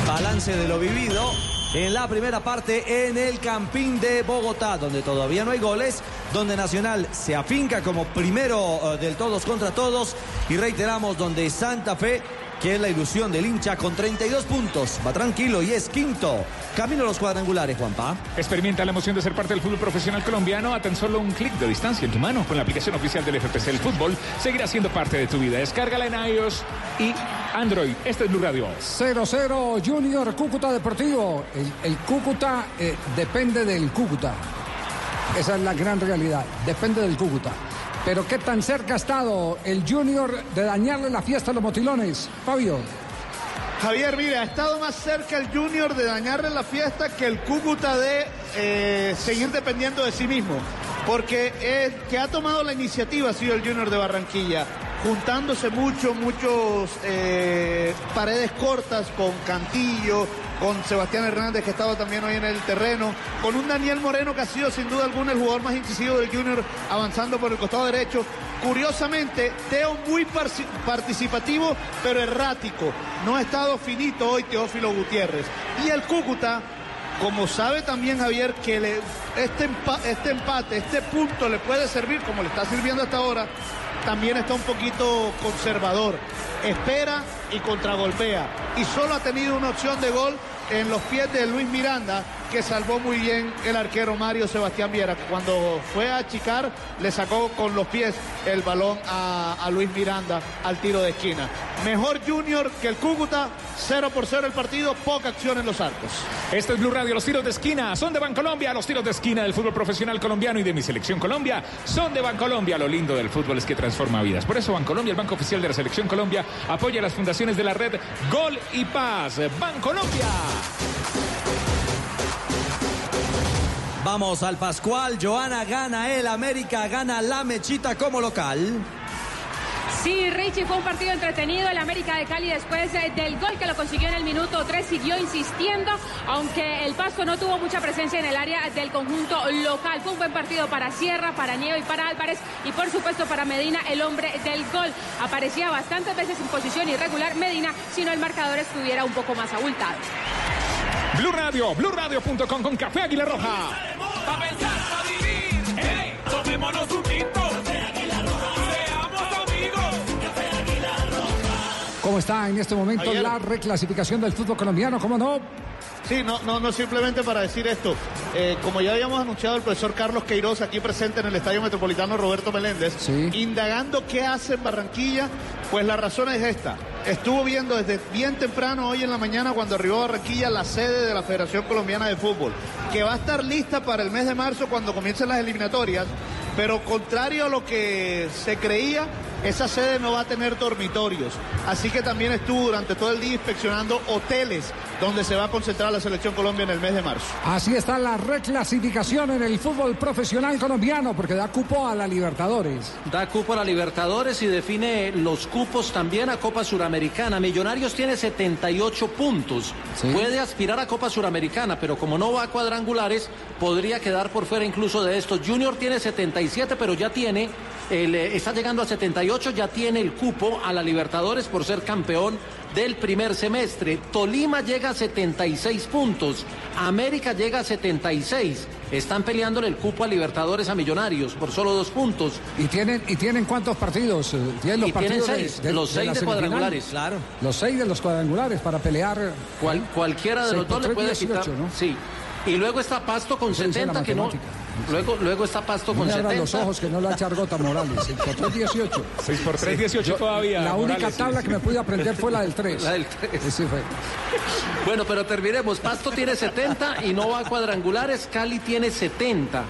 [SPEAKER 1] Balance de lo vivido en la primera parte en el Campín de Bogotá, donde todavía no hay goles, donde Nacional se afinca como primero eh, del todos contra todos y reiteramos donde Santa Fe, que es la ilusión del hincha, con 32 puntos, va tranquilo y es quinto. Camino a los cuadrangulares, Juanpa.
[SPEAKER 4] Experimenta la emoción de ser parte del fútbol profesional colombiano a tan solo un clic de distancia en tu mano. Con la aplicación oficial del FPC El Fútbol, seguirá siendo parte de tu vida. Descárgala en iOS y Android. Este es Blue Radio.
[SPEAKER 3] 0-0 Junior Cúcuta Deportivo. El, el Cúcuta eh, depende del Cúcuta. Esa es la gran realidad. Depende del Cúcuta. Pero qué tan cerca ha estado el Junior de dañarle la fiesta a los motilones. Fabio.
[SPEAKER 9] Javier, mire, ha estado más cerca el Junior de dañarle la fiesta que el Cúcuta de eh, seguir dependiendo de sí mismo. Porque el que ha tomado la iniciativa ha sido el Junior de Barranquilla, juntándose mucho, muchos eh, paredes cortas con Cantillo, con Sebastián Hernández que estaba también hoy en el terreno, con un Daniel Moreno que ha sido sin duda alguna el jugador más incisivo del Junior avanzando por el costado derecho. Curiosamente, Teo muy participativo, pero errático. No ha estado finito hoy Teófilo Gutiérrez. Y el Cúcuta, como sabe también Javier, que este, este empate, este punto le puede servir, como le está sirviendo hasta ahora, también está un poquito conservador. Espera y contragolpea. Y solo ha tenido una opción de gol en los pies de Luis Miranda, que salvó muy bien el arquero Mario Sebastián Viera. Cuando fue a achicar, le sacó con los pies el balón a, Luis Miranda al tiro de esquina. Mejor Junior que el Cúcuta, 0 por 0 el partido, poca acción en los arcos.
[SPEAKER 4] Este es Blue Radio. Los tiros de esquina son de Bancolombia. Los tiros de esquina del fútbol profesional colombiano y de mi selección Colombia son de Bancolombia. Lo lindo del fútbol es que transforma vidas. Por eso Bancolombia, el banco oficial de la selección Colombia, apoya las fundaciones de la red Gol y Paz. Bancolombia.
[SPEAKER 1] Vamos al Pascual. Joana gana el América, gana la Mechita como local.
[SPEAKER 13] Sí, Richie, fue un partido entretenido. El América de Cali, después eh, del gol que lo consiguió en el minuto 3, siguió insistiendo, aunque el Pasto no tuvo mucha presencia en el área del conjunto local. Fue un buen partido para Sierra, para Nieve y para Álvarez, y por supuesto para Medina, el hombre del gol. Aparecía bastantes veces en posición irregular Medina, si no el marcador estuviera un poco más abultado.
[SPEAKER 4] Blue Radio, BlueRadio.com con Café Águila Roja.
[SPEAKER 7] Pa' pensar, pa' vivir. Hey, tomémonos un tinto. Seamos amigos.
[SPEAKER 3] Como ¿Cómo está en este momento
[SPEAKER 9] Ayer-
[SPEAKER 3] la reclasificación del fútbol colombiano? ¿Cómo no?
[SPEAKER 9] Sí, no, no, no simplemente para decir esto. Eh, como ya habíamos anunciado el profesor Carlos Queiroz aquí presente en el Estadio Metropolitano Roberto Meléndez, indagando qué hace en Barranquilla, pues la razón es esta. Estuvo viendo desde bien temprano hoy en la mañana cuando arribó a Barranquilla la sede de la Federación Colombiana de Fútbol, que va a estar lista para el mes de marzo cuando comiencen las eliminatorias, pero contrario a lo que se creía, esa sede no va a tener dormitorios. Así que también estuvo durante todo el día inspeccionando hoteles donde se va a concentrar la selección Colombia en el mes de marzo.
[SPEAKER 3] Así está la reclasificación en el fútbol profesional colombiano, porque da cupo a la Libertadores.
[SPEAKER 6] Da cupo a la Libertadores y define los cupos también a Copa Suramericana. Millonarios tiene 78 puntos. Puede aspirar a Copa Suramericana, pero como no va a cuadrangulares, podría quedar por fuera incluso de estos. Junior tiene 77, pero ya tiene, el, eh, está llegando a 78, ya tiene el cupo a la Libertadores por ser campeón del primer semestre. Tolima llega a 76 puntos. América llega a 76. Están peleando en el cupo a Libertadores a Millonarios por solo dos puntos.
[SPEAKER 3] ¿Y tienen, y tienen cuántos partidos? Eh, ¿Tienen los
[SPEAKER 6] Y
[SPEAKER 3] partidos de-
[SPEAKER 6] seis,
[SPEAKER 3] de,
[SPEAKER 6] los seis de cuadrangulares. Claro.
[SPEAKER 3] Los seis de los cuadrangulares para pelear.
[SPEAKER 6] Cual- cualquiera de los dos le puede
[SPEAKER 3] 18,
[SPEAKER 6] quitar.
[SPEAKER 3] ¿no?
[SPEAKER 6] Sí. Y luego está Pasto con
[SPEAKER 3] Eso dice la
[SPEAKER 6] 70 que no. Luego, luego está Pasto con
[SPEAKER 3] me abran
[SPEAKER 6] 70.
[SPEAKER 3] los ojos que no la echa Argota Morales. 6 por 3, 18.
[SPEAKER 4] 6 por 3, 18 todavía,
[SPEAKER 3] La única
[SPEAKER 4] Morales,
[SPEAKER 3] tabla
[SPEAKER 4] sí.
[SPEAKER 3] que me pude aprender fue la del 3.
[SPEAKER 6] La del 3.
[SPEAKER 3] Sí, fue.
[SPEAKER 6] Bueno, pero terminemos. Pasto tiene 70 y no va a cuadrangulares. Cali tiene 70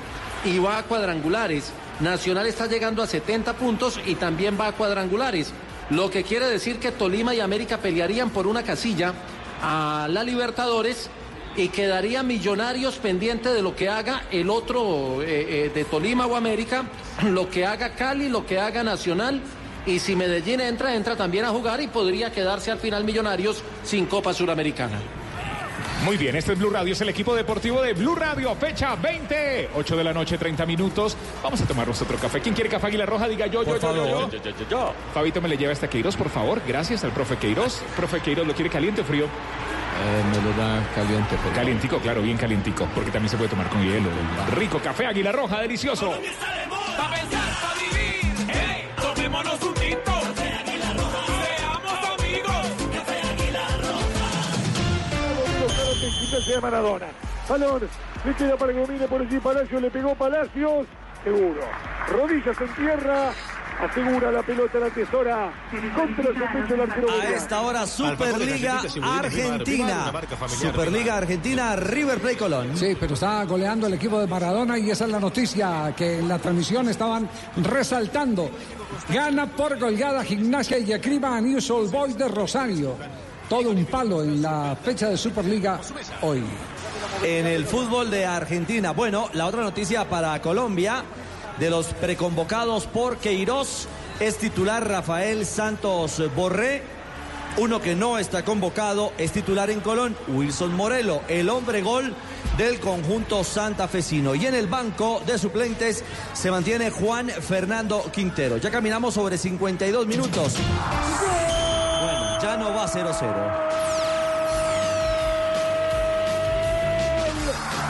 [SPEAKER 6] y va a cuadrangulares. Nacional está llegando a 70 puntos y también va a cuadrangulares. Lo que quiere decir que Tolima y América pelearían por una casilla a la Libertadores y quedaría Millonarios pendiente de lo que haga el otro eh, eh, de Tolima o América, lo que haga Cali, lo que haga Nacional. Y si Medellín entra, entra también a jugar y podría quedarse al final Millonarios sin Copa Suramericana.
[SPEAKER 4] Muy bien, este es Blue Radio, es el equipo deportivo de Blue Radio, fecha 20, 8 de la noche, 30 minutos. Vamos a tomarnos otro café. ¿Quién quiere café Águila Roja? Diga yo, yo, yo, yo, yo, yo, yo, yo. Fabito me le lleva hasta Queiroz, por favor. Gracias al profe Queiroz. Profe Queiroz, ¿lo quiere caliente o frío?
[SPEAKER 15] me lo da caliente. Por
[SPEAKER 4] Calientico, claro, bien calientico, porque también se puede tomar con hielo. Rico café Águila Roja, delicioso.
[SPEAKER 7] Pa' pensar, pa' vivir. Hey, tomémonos un
[SPEAKER 16] A Maradona. Balón, le queda para que domine por allí Palacios, le pegó Palacios, seguro. Rodillas en tierra, asegura la pelota la tesora contra su pecho el arquero.
[SPEAKER 1] A esta hora Superliga Argentina. Superliga Argentina, River Plate Colón.
[SPEAKER 3] Sí, pero está goleando el equipo de Maradona y esa es la noticia que en la transmisión estaban resaltando. Gana por goleada Gimnasia y Acriba a News Old Boys de Rosario. Todo un palo en la fecha de Superliga hoy.
[SPEAKER 1] En el fútbol de Argentina. Bueno, la otra noticia para Colombia, de los preconvocados por Queiroz, es titular Rafael Santos Borré. Uno que no está convocado es titular en Colón, Wilson Morelo, el hombre gol del conjunto santafesino. Y en el banco de suplentes se mantiene Juan Fernando Quintero. Ya caminamos sobre 52 minutos. Bueno, ya va 0-0.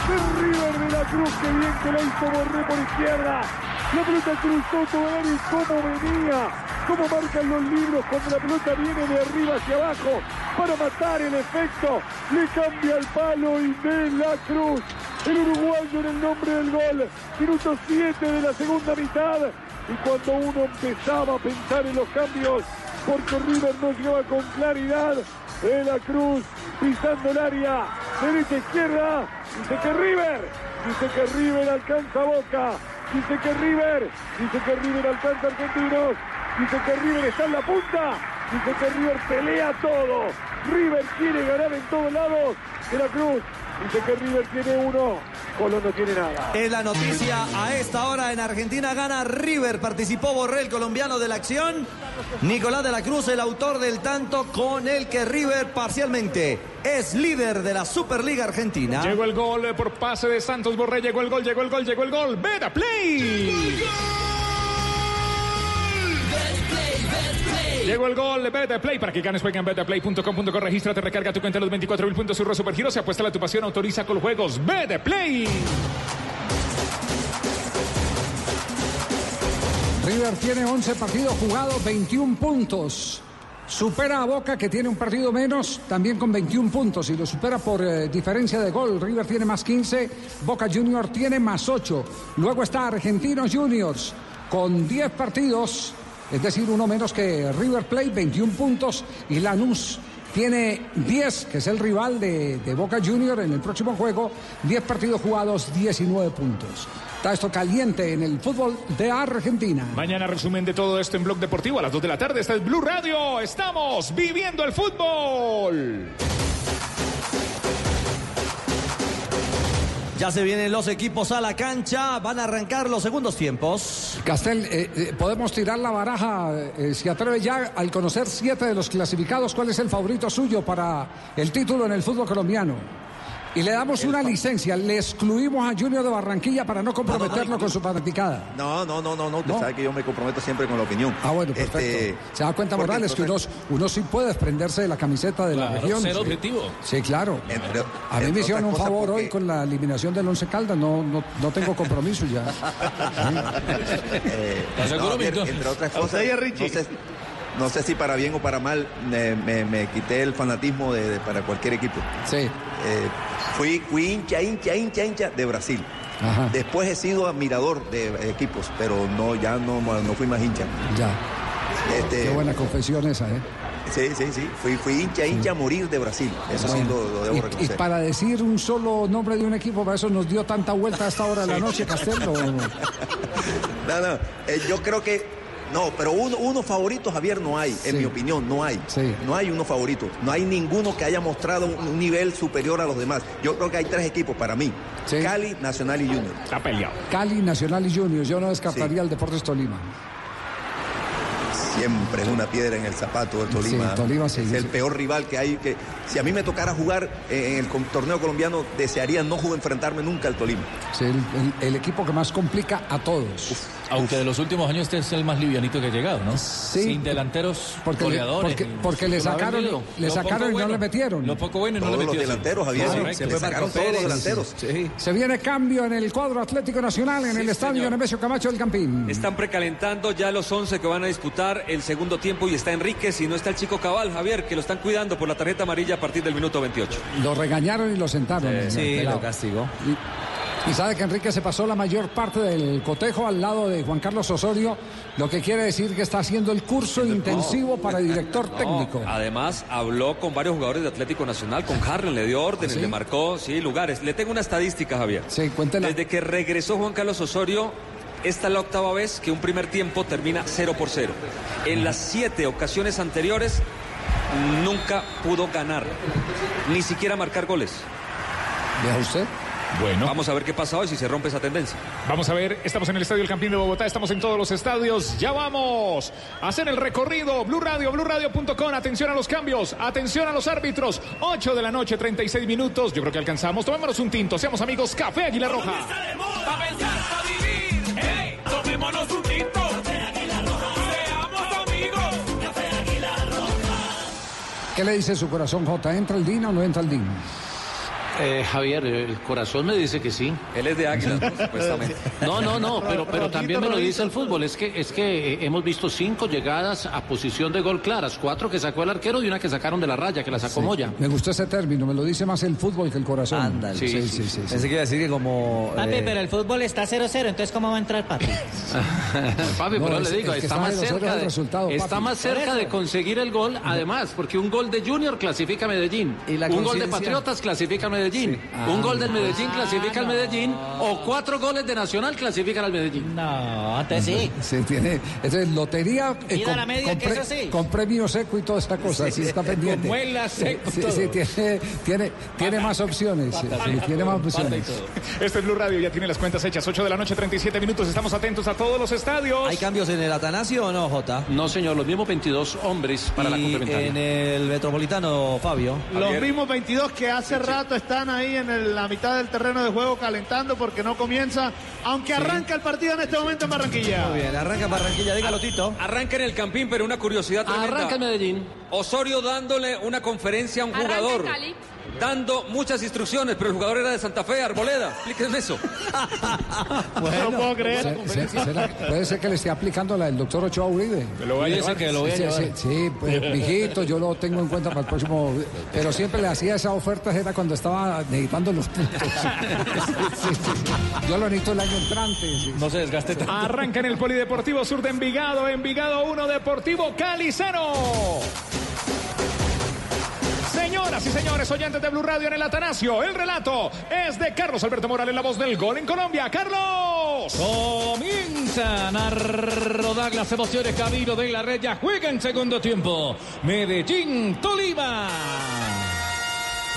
[SPEAKER 16] de River de la Cruz, que bien que la hizo Borré por izquierda. La pelota cruzó y cómo venía, cómo marcan los libros cuando la pelota viene de arriba hacia abajo para matar el efecto. Le cambia el palo y de la Cruz, el uruguayo en el nombre del gol. Minuto 7 de la segunda mitad. Y cuando uno empezaba a pensar en los cambios, porque River no llegaba con claridad, de la Cruz pisando el área, derecha izquierda, dice que River, dice que River alcanza Boca, dice que River, dice que River alcanza Argentinos, dice que River está en la punta, dice que River pelea todo, River quiere ganar en todos lados, de la Cruz, dice que River tiene uno, Colón no tiene nada.
[SPEAKER 1] Es la noticia a esta hora en Argentina gana River. Participó Borrell, colombiano de la acción. Nicolás de la Cruz, el autor del tanto con el que River parcialmente es líder de la Superliga Argentina.
[SPEAKER 4] Llegó el gol eh, por pase de Santos Borré, llegó el gol, llegó el gol, llegó el gol. Beta Play. Llegó el gol de Beta Play. Para que ganes, juega en betaplay.com.co. Regístrate, recarga tu cuenta en los 24 mil puntos. Surro Supergiro. Se apuesta a tu pasión. Autoriza con juegos. Beta Play.
[SPEAKER 3] River tiene 11 partidos jugados, 21 puntos. Supera a Boca, que tiene un partido menos, también con 21 puntos, y lo supera por eh, diferencia de gol. River tiene más 15, Boca Junior tiene más 8. Luego está Argentinos Juniors con 10 partidos, es decir, uno menos que River Plate, 21 puntos, y Lanús tiene 10, que es el rival de, de Boca Junior en el próximo juego, 10 partidos jugados, 19 puntos. Está esto caliente en el fútbol de Argentina.
[SPEAKER 4] Mañana resumen de todo esto en Blog Deportivo a las 2 de la tarde. Está el Blue Radio. Estamos viviendo el fútbol.
[SPEAKER 1] Ya se vienen los equipos a la cancha, van a arrancar los segundos tiempos.
[SPEAKER 3] Castel, eh, eh, podemos tirar la baraja, eh, si atreve ya, al conocer siete de los clasificados, ¿cuál es el favorito suyo para el título en el fútbol colombiano? Y le damos una licencia, le excluimos a Junior de Barranquilla para no comprometerlo con su fanaticada.
[SPEAKER 14] No, no, no, no, no. Usted sabe que yo me comprometo siempre con la opinión.
[SPEAKER 3] Ah, bueno, perfecto.
[SPEAKER 14] Este,
[SPEAKER 3] Se da cuenta,
[SPEAKER 14] porque
[SPEAKER 3] Morales, que uno, uno sí puede desprenderse de la camiseta de la región.
[SPEAKER 10] ser
[SPEAKER 3] sí.
[SPEAKER 10] objetivo.
[SPEAKER 3] Sí, claro.
[SPEAKER 14] Entre-
[SPEAKER 3] a mí me hicieron un favor
[SPEAKER 14] porque-
[SPEAKER 3] hoy con la eliminación del Once Caldas, no, no, no tengo compromiso ya.
[SPEAKER 14] Eh, entre otras
[SPEAKER 9] A usted
[SPEAKER 14] cosas,
[SPEAKER 9] y a Richie.
[SPEAKER 14] sé, no sé si para bien o para mal me, me- me quité el fanatismo de, de- para cualquier equipo.
[SPEAKER 3] Sí.
[SPEAKER 14] Eh, fui, fui hincha, hincha, hincha, hincha de Brasil.
[SPEAKER 3] Ajá.
[SPEAKER 14] Después he sido admirador de equipos, pero no, ya no, no fui más hincha.
[SPEAKER 3] Ya.
[SPEAKER 14] Este,
[SPEAKER 3] Qué buena confesión esa, ¿eh?
[SPEAKER 14] Sí, sí, sí. Fui, fui hincha, hincha a morir de Brasil. Eso sí
[SPEAKER 3] Bueno,
[SPEAKER 14] lo, lo debo
[SPEAKER 3] y- y,
[SPEAKER 14] reconocer.
[SPEAKER 3] para decir un solo nombre de un equipo, para eso nos dio tanta vuelta a esta hora de la noche, Castelo.
[SPEAKER 14] No, no. eh, yo creo que. No, pero uno, uno favorito, Javier, no hay, en
[SPEAKER 3] Sí.
[SPEAKER 14] mi opinión, no hay.
[SPEAKER 3] Sí.
[SPEAKER 14] No hay uno favorito. No hay ninguno que haya mostrado un, nivel superior a los demás. Yo creo que hay tres equipos para mí.
[SPEAKER 3] Sí.
[SPEAKER 14] Cali, Nacional y Junior.
[SPEAKER 4] Está peleado.
[SPEAKER 3] Cali, Nacional y Junior. Yo no descartaría el Deportes Tolima.
[SPEAKER 14] Siempre es una piedra en el zapato del Tolima.
[SPEAKER 3] Sí, Tolima sí,
[SPEAKER 14] es
[SPEAKER 3] sí.
[SPEAKER 14] el peor rival que hay. Que, si a mí me tocara jugar en el torneo colombiano, desearía no jugar, enfrentarme nunca al Tolima.
[SPEAKER 3] Sí, el, el- el equipo que más complica a todos.
[SPEAKER 10] Aunque de los últimos años este es el más livianito que ha llegado, ¿no?
[SPEAKER 3] Sí.
[SPEAKER 10] Sin delanteros
[SPEAKER 3] Porque le-
[SPEAKER 10] goleadores.
[SPEAKER 3] porque- porque le sacaron-
[SPEAKER 10] vendido.
[SPEAKER 3] le sacaron y no le metieron.
[SPEAKER 10] Lo poco bueno y no
[SPEAKER 14] Todos
[SPEAKER 10] le
[SPEAKER 14] los
[SPEAKER 10] metió. sí.
[SPEAKER 14] delanteros, Javier.
[SPEAKER 10] Correcto.
[SPEAKER 14] Se le sacaron todos los delanteros.
[SPEAKER 3] Se viene cambio en el cuadro Atlético Nacional en el estadio
[SPEAKER 2] señor.
[SPEAKER 3] Nemesio Camacho del Campín.
[SPEAKER 2] Están precalentando ya los 11 que van a disputar el segundo tiempo y está Enríquez y no está el chico Cabal, Javier, que lo están cuidando por la tarjeta amarilla a partir del minuto 28.
[SPEAKER 3] Lo regañaron y lo sentaron. el
[SPEAKER 1] Sí,
[SPEAKER 3] pelado.
[SPEAKER 1] lo castigó.
[SPEAKER 3] Y, y sabe que Enrique se pasó la mayor parte del cotejo al lado de Juan Carlos Osorio, lo que quiere decir que está haciendo el curso intensivo para director
[SPEAKER 2] No,
[SPEAKER 3] técnico.
[SPEAKER 2] además, habló con varios jugadores de Atlético Nacional, con Harlan, le dio órdenes,
[SPEAKER 3] ¿Sí?
[SPEAKER 2] le marcó, sí, lugares. Le tengo una estadística, Javier.
[SPEAKER 3] Sí, cuéntela.
[SPEAKER 2] Desde que regresó Juan Carlos Osorio, esta es la octava vez que un primer tiempo termina 0 por 0. En las siete ocasiones anteriores, nunca pudo ganar, ni siquiera marcar goles.
[SPEAKER 3] ¿Vea usted?
[SPEAKER 4] Bueno,
[SPEAKER 2] Vamos a ver qué pasa hoy si se rompe esa tendencia.
[SPEAKER 4] vamos a ver. Estamos en el Estadio El Campín de Bogotá. Estamos en todos los estadios. Ya vamos a hacer el recorrido. Blue Radio, BlueRadio.com. Atención a los cambios. Atención a los árbitros. 8 de la noche, 36 minutos. Yo creo que alcanzamos. Tomémonos un tinto. Seamos amigos. Café Águila Roja.
[SPEAKER 7] Pa' pensar, pa' vivir. Un tinto.
[SPEAKER 3] ¿Qué le dice su corazón, J? ¿Entra el DIN o no entra el DIN?
[SPEAKER 12] Eh, Javier, el corazón me dice que sí.
[SPEAKER 2] Él es de Águilas, ¿no? supuestamente.
[SPEAKER 12] No, no, no, pero, pero también me lo dice el fútbol. Es que, es que eh, hemos visto cinco llegadas a posición de gol claras, cuatro que sacó el arquero y una que sacaron de la raya, que la sacó Moya.
[SPEAKER 3] Me gustó ese término, me lo dice más el fútbol que el corazón.
[SPEAKER 1] Ándale.
[SPEAKER 3] Sí, sí, sí. sí,
[SPEAKER 1] que iba a decir que como.
[SPEAKER 17] Papi,
[SPEAKER 1] eh,
[SPEAKER 17] pero el fútbol está 0-0, entonces ¿cómo va a entrar papi?
[SPEAKER 12] Papi,
[SPEAKER 3] No,
[SPEAKER 12] pero
[SPEAKER 3] es-
[SPEAKER 12] le digo, está más cerca, de,
[SPEAKER 3] resultado,
[SPEAKER 12] está
[SPEAKER 3] papi.
[SPEAKER 12] más cerca de conseguir el gol, además, porque un gol de Junior clasifica a Medellín,
[SPEAKER 1] ¿Y la
[SPEAKER 12] un gol de? Patriotas clasifica a Medellín, un gol del Medellín clasifica al Medellín, o cuatro goles de Nacional clasifican al Medellín.
[SPEAKER 17] No, entonces sí.
[SPEAKER 3] Se tiene, es lotería eh,
[SPEAKER 17] Mira la media, que eso sí.
[SPEAKER 3] con premio seco y toda esa cosa, sí, está pendiente.
[SPEAKER 10] Con muela, seco,
[SPEAKER 3] Sí, sí, tiene, tiene, tiene más opciones, sí, sí, tiene más opciones.
[SPEAKER 4] Este es Blue Radio. Ya tiene las cuentas hechas. 8 de la noche, 37 minutos. Estamos atentos a todos los estadios.
[SPEAKER 1] ¿Hay cambios en el Atanasio o no, Jota?
[SPEAKER 12] No, señor, los mismos 22 hombres para la
[SPEAKER 1] Y
[SPEAKER 12] complementaria.
[SPEAKER 1] en el Metropolitano, Fabio.
[SPEAKER 9] Los mismos 22 que hace rato están ahí en el- la mitad del terreno de juego calentando porque no comienza, aunque arranca el partido en este momento en Barranquilla.
[SPEAKER 1] Muy bien, arranca Barranquilla, dígalo Tito.
[SPEAKER 2] Arranca en el Campín, pero una curiosidad tremenda.
[SPEAKER 12] Arranca el Medellín.
[SPEAKER 2] Osorio dándole una conferencia a un
[SPEAKER 13] Arranca
[SPEAKER 2] jugador.
[SPEAKER 13] en Cali.
[SPEAKER 2] Dando muchas instrucciones, pero el jugador era de Santa Fe, Arboleda. Explíquenme eso.
[SPEAKER 3] Bueno,
[SPEAKER 9] no puedo creer.
[SPEAKER 3] se- se- será- puede ser que le esté aplicando la del doctor Ochoa Uribe.
[SPEAKER 10] lo voy a que lo voy a
[SPEAKER 3] Sí. Sí, sí, pues, mijito, yo lo tengo en cuenta para el próximo. Pero siempre le hacía esa oferta, era cuando estaba necesitando los puntos. Sí, sí, sí. Yo lo necesito el año entrante. sí.
[SPEAKER 10] No se desgaste tanto.
[SPEAKER 4] Arranca en el Polideportivo Sur de Envigado. Envigado 1, Deportivo Cali 0. Señoras y señores, oyentes de Blue Radio en el Atanasio, el relato es de Carlos Alberto Morales, la voz del gol en Colombia. ¡Carlos!
[SPEAKER 10] Comienzan a rodar las emociones camino de la red. Ya juega en segundo tiempo. Medellín, Tolima.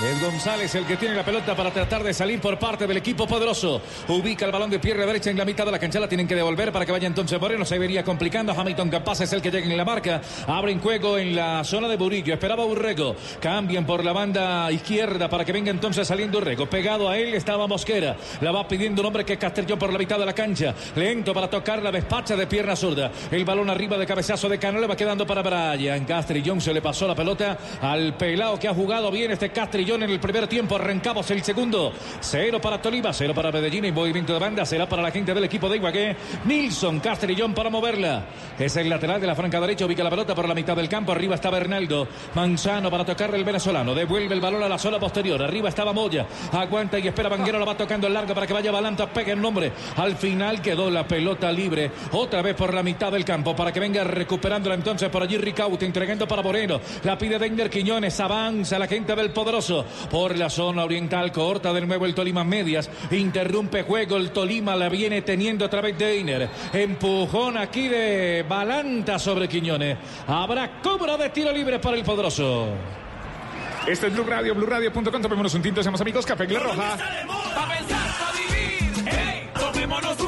[SPEAKER 10] Es González el que tiene la pelota para tratar de salir por parte del equipo poderoso. Ubica el balón de pierna derecha en la mitad de la cancha. La tienen que devolver para que vaya entonces Moreno. Se vería complicando. Hamilton Capaz es el que llega en la marca. Abre en juego en la zona de Burillo. Esperaba Urrego. Cambian por la banda izquierda para que venga entonces saliendo Urrego. Pegado a él estaba Mosquera. La va pidiendo un hombre que Castellón por la mitad de la cancha. Lento para tocar la despacha de pierna zurda. El balón arriba de cabezazo de Cano le va quedando para Brian. Castrillón se le pasó la pelota al pelado que ha jugado bien este Castrillón en el primer tiempo. Arrancamos el segundo. Cero para Tolima, cero para Medellín. En movimiento de banda será para la gente del equipo de Iguaque. Nilson Castrillón para moverla. Es el lateral de la franca derecha. Ubica la pelota por la mitad del campo. Arriba está Bernaldo. Manzano para tocarle el venezolano. Devuelve el balón a la zona posterior. Arriba estaba Moya. Aguanta y espera Banguero. La va tocando el largo para que vaya Balanta. Pega el nombre. Al final quedó la pelota libre. Otra vez por la mitad del campo para que venga recuperándola entonces por allí Ricaute. Entregando para Moreno. La pide Deiner Quiñones. Avanza la gente del poderoso. Por la zona oriental. Corta de nuevo el Tolima medias. Interrumpe juego. El Tolima la viene teniendo otra vez Deiner. Empujón aquí de Balanta sobre Quiñones. Habrá cobro de tiro libre para el poderoso.
[SPEAKER 4] Este es Blue Radio, BlueRadio.com. Tomémonos un tinto, seamos amigos. Café Roja.
[SPEAKER 7] Pa' pensar, pa' vivir. ¡Ey! Tomémonos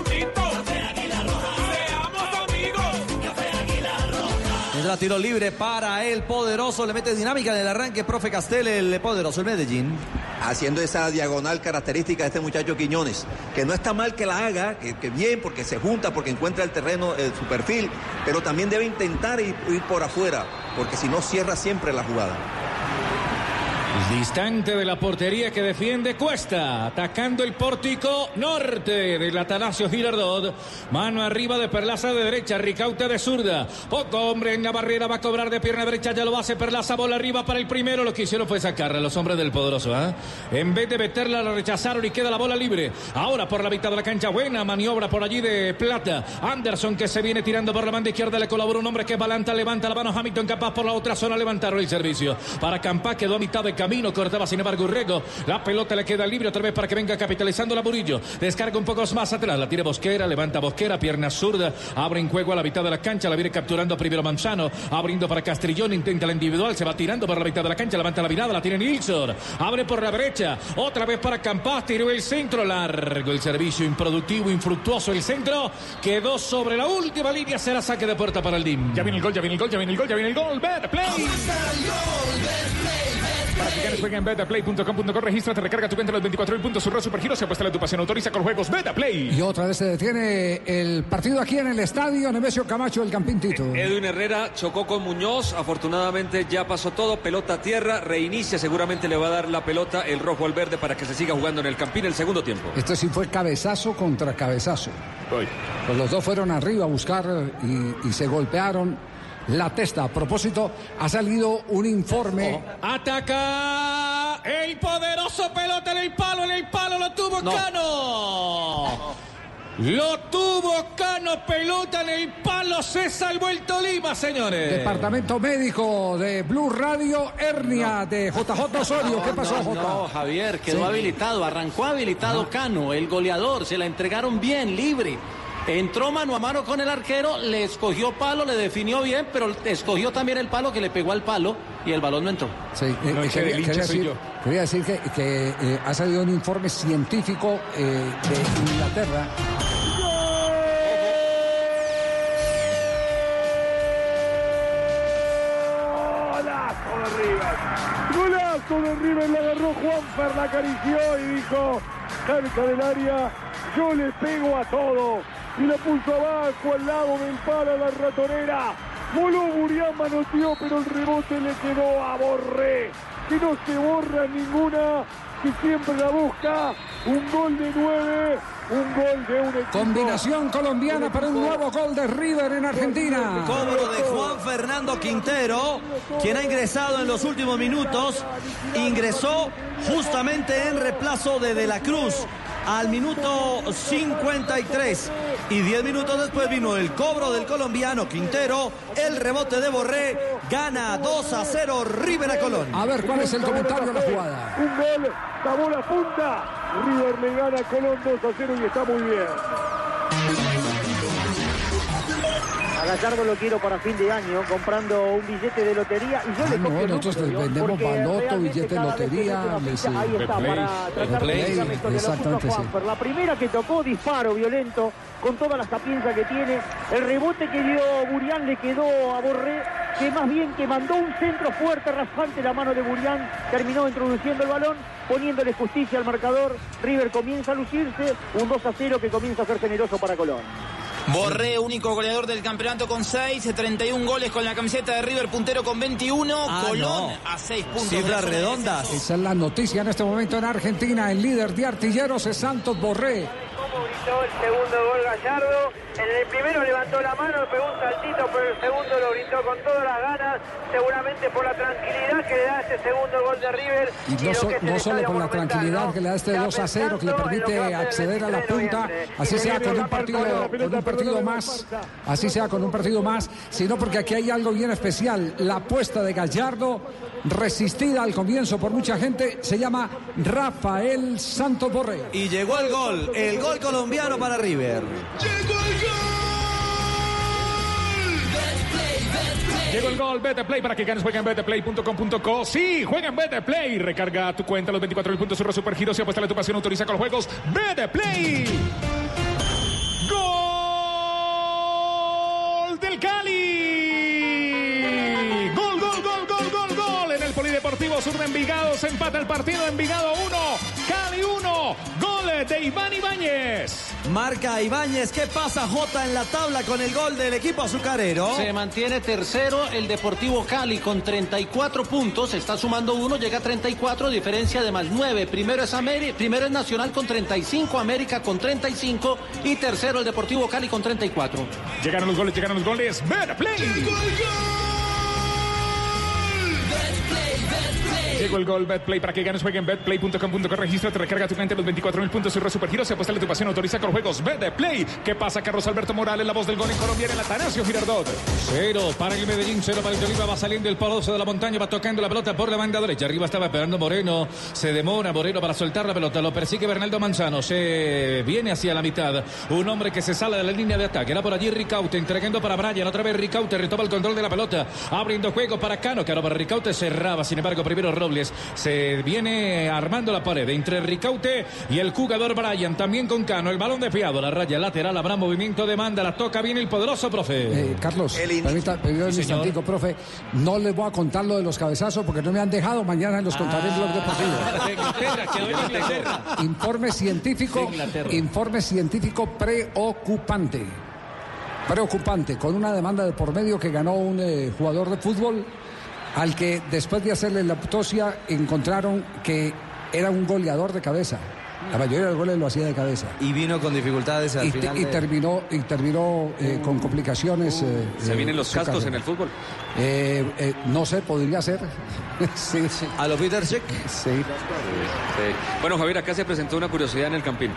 [SPEAKER 1] Tendrá tiro libre para el poderoso. Le mete dinámica en el arranque, profe Castel, el poderoso, el Medellín.
[SPEAKER 11] haciendo esa diagonal característica de este muchacho Quiñones, que no está mal que la haga, que, bien, porque se junta, porque encuentra el terreno, eh, su perfil, pero también debe intentar ir por afuera, porque si no cierra siempre la jugada.
[SPEAKER 10] Distante de la portería que defiende Cuesta, atacando el pórtico norte del Atanasio Girardot. Mano arriba de Perlaza de derecha, Ricaute de zurda. Poco hombre en la barrera, va a cobrar de pierna derecha, ya lo hace Perlaza, bola arriba para el primero. Lo que hicieron fue sacarla los hombres del poderoso. ¿ah? En vez de meterla, la rechazaron y queda la bola libre. Ahora por la mitad de la cancha, buena maniobra por allí de Plata. Anderson que se viene tirando por la banda izquierda, le colabora un hombre que es Balanta, levanta la mano Hamilton, capaz por la otra zona, levantaron el servicio. Para Campá quedó a mitad de camino, cortaba sin embargo Urrego. La pelota le queda libre otra vez para que venga capitalizando la Burillo. Descarga un poco más atrás, la tiene Bosquera, levanta Bosquera, pierna zurda, abre en juego a la mitad de la cancha, la viene capturando primero Manzano, abriendo para Castrillón, intenta la individual, se va tirando por la mitad de la cancha, levanta la mirada, la tiene Nilsson, abre por la derecha, otra vez para Campás, tiró el centro largo, el servicio improductivo, infructuoso, el centro quedó sobre la última línea, será saque de puerta para el DIM.
[SPEAKER 4] Ya viene el gol, ya viene el gol, ya viene el gol, ya viene el gol. Bet Play. Para que ganes, juega en betaplay.com.co, regístrate, recarga tu cuenta los 24 puntos, surra supergiros y apuesta a tu pasión, autoriza con juegos Betaplay.
[SPEAKER 3] Y otra vez se detiene el partido aquí en el estadio Nemesio Camacho del Campín Tito.
[SPEAKER 2] Edwin Herrera chocó con Muñoz, afortunadamente ya pasó todo, pelota a tierra, reinicia, seguramente le va a dar la pelota el rojo al verde para que se siga jugando en el Campín el segundo tiempo.
[SPEAKER 3] Este sí fue cabezazo contra cabezazo. Pues los dos fueron arriba a buscar y, y se golpearon la testa. A propósito, ha salido un informe.
[SPEAKER 10] Ataca el poderoso pelota en el palo, en el palo lo tuvo Cano. Lo tuvo Cano, pelota en el palo, se salvó el Tolima, señores.
[SPEAKER 3] Departamento médico de Blue Radio, hernia de JJ Osorio. ¿Qué pasó,
[SPEAKER 6] no,
[SPEAKER 3] Jota?
[SPEAKER 6] no, Javier, quedó
[SPEAKER 3] Sí.
[SPEAKER 6] habilitado, arrancó habilitado Cano, el goleador, se la entregaron bien, libre. Entró mano a mano con el arquero, le escogió palo, le definió bien, pero escogió también el palo que le pegó al palo y el balón no entró.
[SPEAKER 3] Sí, eh,
[SPEAKER 6] No,
[SPEAKER 3] eh, quería, decir,
[SPEAKER 6] yo.
[SPEAKER 3] quería decir que, que, eh, ha salido un informe científico eh, de Inglaterra.
[SPEAKER 16] Golazo de River. Golazo de River. Le agarró Juanfer, la acarició y dijo, cerca del área, yo le pego a todo. Y lo puso abajo al lado del palo la ratonera. Voló Burián, manoteó, pero el rebote le quedó a Borré. Que no se borra ninguna, que siempre la busca. Un gol de nueve, un gol de un equipo.
[SPEAKER 3] Combinación colombiana para un nuevo gol de River en Argentina.
[SPEAKER 1] Cobro de Juan Fernando Quintero, quien ha ingresado en los últimos minutos. Ingresó justamente en reemplazo de De la Cruz al minuto 53. Y 10 minutos después vino el cobro del colombiano Quintero. El rebote de Borré gana 2 a 0 River a Colón.
[SPEAKER 3] A ver cuál es el comentario de la jugada.
[SPEAKER 16] Un gol, tapó la punta. River le gana a Colón 2 a 0 y está muy bien.
[SPEAKER 18] Gallardo lo quiero para fin de año, comprando un billete de lotería. Y yo
[SPEAKER 3] Ah,
[SPEAKER 18] le
[SPEAKER 3] no, nosotros les vendemos baloto, billete de lotería, les,
[SPEAKER 18] Ahí está, para tratar de. Lo puso
[SPEAKER 3] exactamente, sí.
[SPEAKER 18] Juanfer. La primera que tocó, disparo violento, con toda la sapienza que tiene. El rebote que dio Burián le quedó a Borré, que más bien que mandó un centro fuerte, raspante la mano de Burián, terminó introduciendo el balón, poniéndole justicia al marcador. River comienza a lucirse, un 2 a 0 que comienza a ser generoso para Colón.
[SPEAKER 19] Borré, único goleador del campeonato con 6, 31 goles con la camiseta de River, puntero con 21,
[SPEAKER 3] Ah,
[SPEAKER 19] Colón
[SPEAKER 3] no.
[SPEAKER 19] a 6 puntos.
[SPEAKER 3] Cifras redondas. Esa es la noticia en este momento en Argentina. El líder de artilleros es Santos Borré.
[SPEAKER 18] Gritó el segundo gol Gallardo. En el primero levantó la mano, pegó un saltito, pero el segundo lo gritó con todas las ganas, seguramente por la tranquilidad que le da este segundo gol de River.
[SPEAKER 3] Y no, so- solo por la tranquilidad
[SPEAKER 18] ¿no?
[SPEAKER 3] que le da este
[SPEAKER 18] Ya
[SPEAKER 3] 2 a 0, que le permite acceder a la
[SPEAKER 18] 23 de
[SPEAKER 3] punta, así sea con un partido,
[SPEAKER 18] pelota,
[SPEAKER 3] con un partido más, así sea con un partido más, sino porque aquí hay algo bien especial. La apuesta de Gallardo, resistida al comienzo por mucha gente, se llama Rafael Santos Borré.
[SPEAKER 1] Y llegó el gol, el gol colombiano para River.
[SPEAKER 4] Llegó el gol, Vete Play para que ganes, juega en betplay.com.co. Sí, juega en Vete Play. Recarga tu cuenta, los 24 mil puntos, surra super giros y apuesta tu pasión, autoriza con los juegos. Vete Play. Gol del Cali. Polideportivo Sur de Envigado se empata el partido. Envigado 1, Cali 1. Gol de Iván Ibáñez.
[SPEAKER 1] Marca Ibáñez, ¿qué pasa Jota en la tabla con el gol del equipo azucarero?
[SPEAKER 6] Se mantiene tercero el Deportivo Cali con 34 puntos, está sumando uno, llega a 34, diferencia de más 9. Primero es, Ameri- primero es Nacional con 35, América con 35 y tercero el Deportivo Cali con 34.
[SPEAKER 4] Llegaron los goles, llegaron los goles. Play. Llegó el gol Betplay para que ganes, juega en betplay.com.co, regístrate, recarga tu cuenta los 24 mil puntos y supergiros, se apuesta tu pasión, autoriza con juegos Betplay. ¿Qué pasa, Carlos Alberto Morales, la voz del gol en Colombia en el Atanasio Girardot?
[SPEAKER 10] Cero para el Medellín, cero para el Tolima. Va saliendo el paloso de la montaña, va tocando la pelota por la banda derecha. Arriba estaba esperando Moreno. Se demora Moreno para soltar la pelota. Lo persigue Bernaldo Manzano. Se viene hacia la mitad. Un hombre que se sale de la línea de ataque. Era por allí Ricaute entregando para Brian. Otra vez Ricaute retoma el control de la pelota. Abriendo juego para Cano. Cano para Ricaute cerraba. Sin embargo, primero Robles se viene armando la pared entre Ricaute y el jugador Brian. También con Cano. El balón desviado. La raya lateral. Habrá movimiento de manda. La toca bien el poderoso profe.
[SPEAKER 3] Eh, Carlos, permita, permítame un
[SPEAKER 10] Sí,
[SPEAKER 3] instantico, profe. No les voy a contar lo de los cabezazos porque no me han dejado. Mañana los contaré en Blog Deportivo. Informe científico, informe científico preocupante. Preocupante, con una demanda de por medio que ganó un eh, jugador de fútbol al que después de hacerle la autopsia encontraron que era un goleador de cabeza. La mayoría de los goles lo hacía de cabeza.
[SPEAKER 1] Y vino con dificultades al
[SPEAKER 3] Y,
[SPEAKER 1] final.
[SPEAKER 3] y
[SPEAKER 1] de-
[SPEAKER 3] terminó, y terminó eh, con complicaciones. eh,
[SPEAKER 2] Se
[SPEAKER 3] eh,
[SPEAKER 2] vienen los cascos
[SPEAKER 3] carrera.
[SPEAKER 2] en el fútbol.
[SPEAKER 3] Eh, eh, no sé, podría ser. sí, sí.
[SPEAKER 1] ¿A los Peter Check?
[SPEAKER 3] Sí.
[SPEAKER 2] Sí. Bueno, Javier, acá se presentó una curiosidad en el Campín.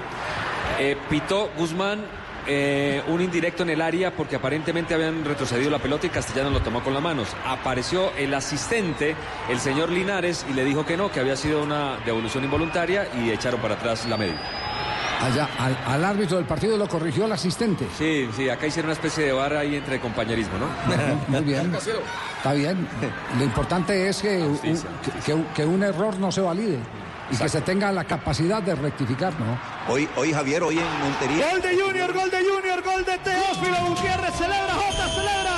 [SPEAKER 2] Eh, pitó Guzmán eh, un indirecto en el área porque aparentemente habían retrocedido la pelota y Castellanos lo tomó con las manos. Apareció el asistente, el señor Linares, y le dijo que no, que había sido una devolución involuntaria y echaron para atrás la medida.
[SPEAKER 3] Allá, al, al árbitro del partido lo corrigió el asistente.
[SPEAKER 2] Sí, sí, acá hicieron una especie de bar ahí entre compañerismo, ¿no?
[SPEAKER 3] Muy bien. Está bien. Lo importante es que, un, que- que un error no se valide y que se tenga la capacidad de rectificar, ¿no?
[SPEAKER 14] Hoy, hoy Javier, hoy en Montería.
[SPEAKER 9] Gol de Junior, gol de Junior, gol de Teófilo Gutiérrez, celebra, Jota, celebra.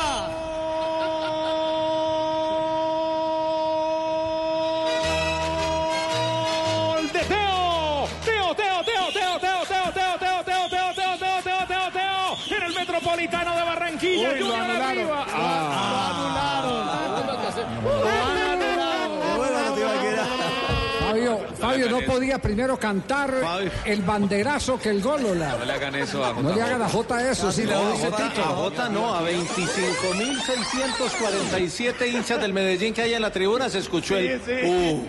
[SPEAKER 4] Gol de Teo. Teo, Teo, Teo, Teo, Teo, Teo, Teo, Teo, Teo, Teo, Teo, Teo, Teo, Teo, Teo, Teo. En el Metropolitano de Barranquilla. Junior arriba.
[SPEAKER 3] No podía primero cantar el banderazo que el gol, Lola.
[SPEAKER 2] No le hagan eso a
[SPEAKER 3] No le hagan a Jota eso, sí,
[SPEAKER 6] no,
[SPEAKER 3] lo
[SPEAKER 6] a
[SPEAKER 3] dice
[SPEAKER 6] Jota,
[SPEAKER 3] Tito.
[SPEAKER 6] a Jota no, a 25.647 hinchas del Medellín que hay en la tribuna se escuchó el... Uh.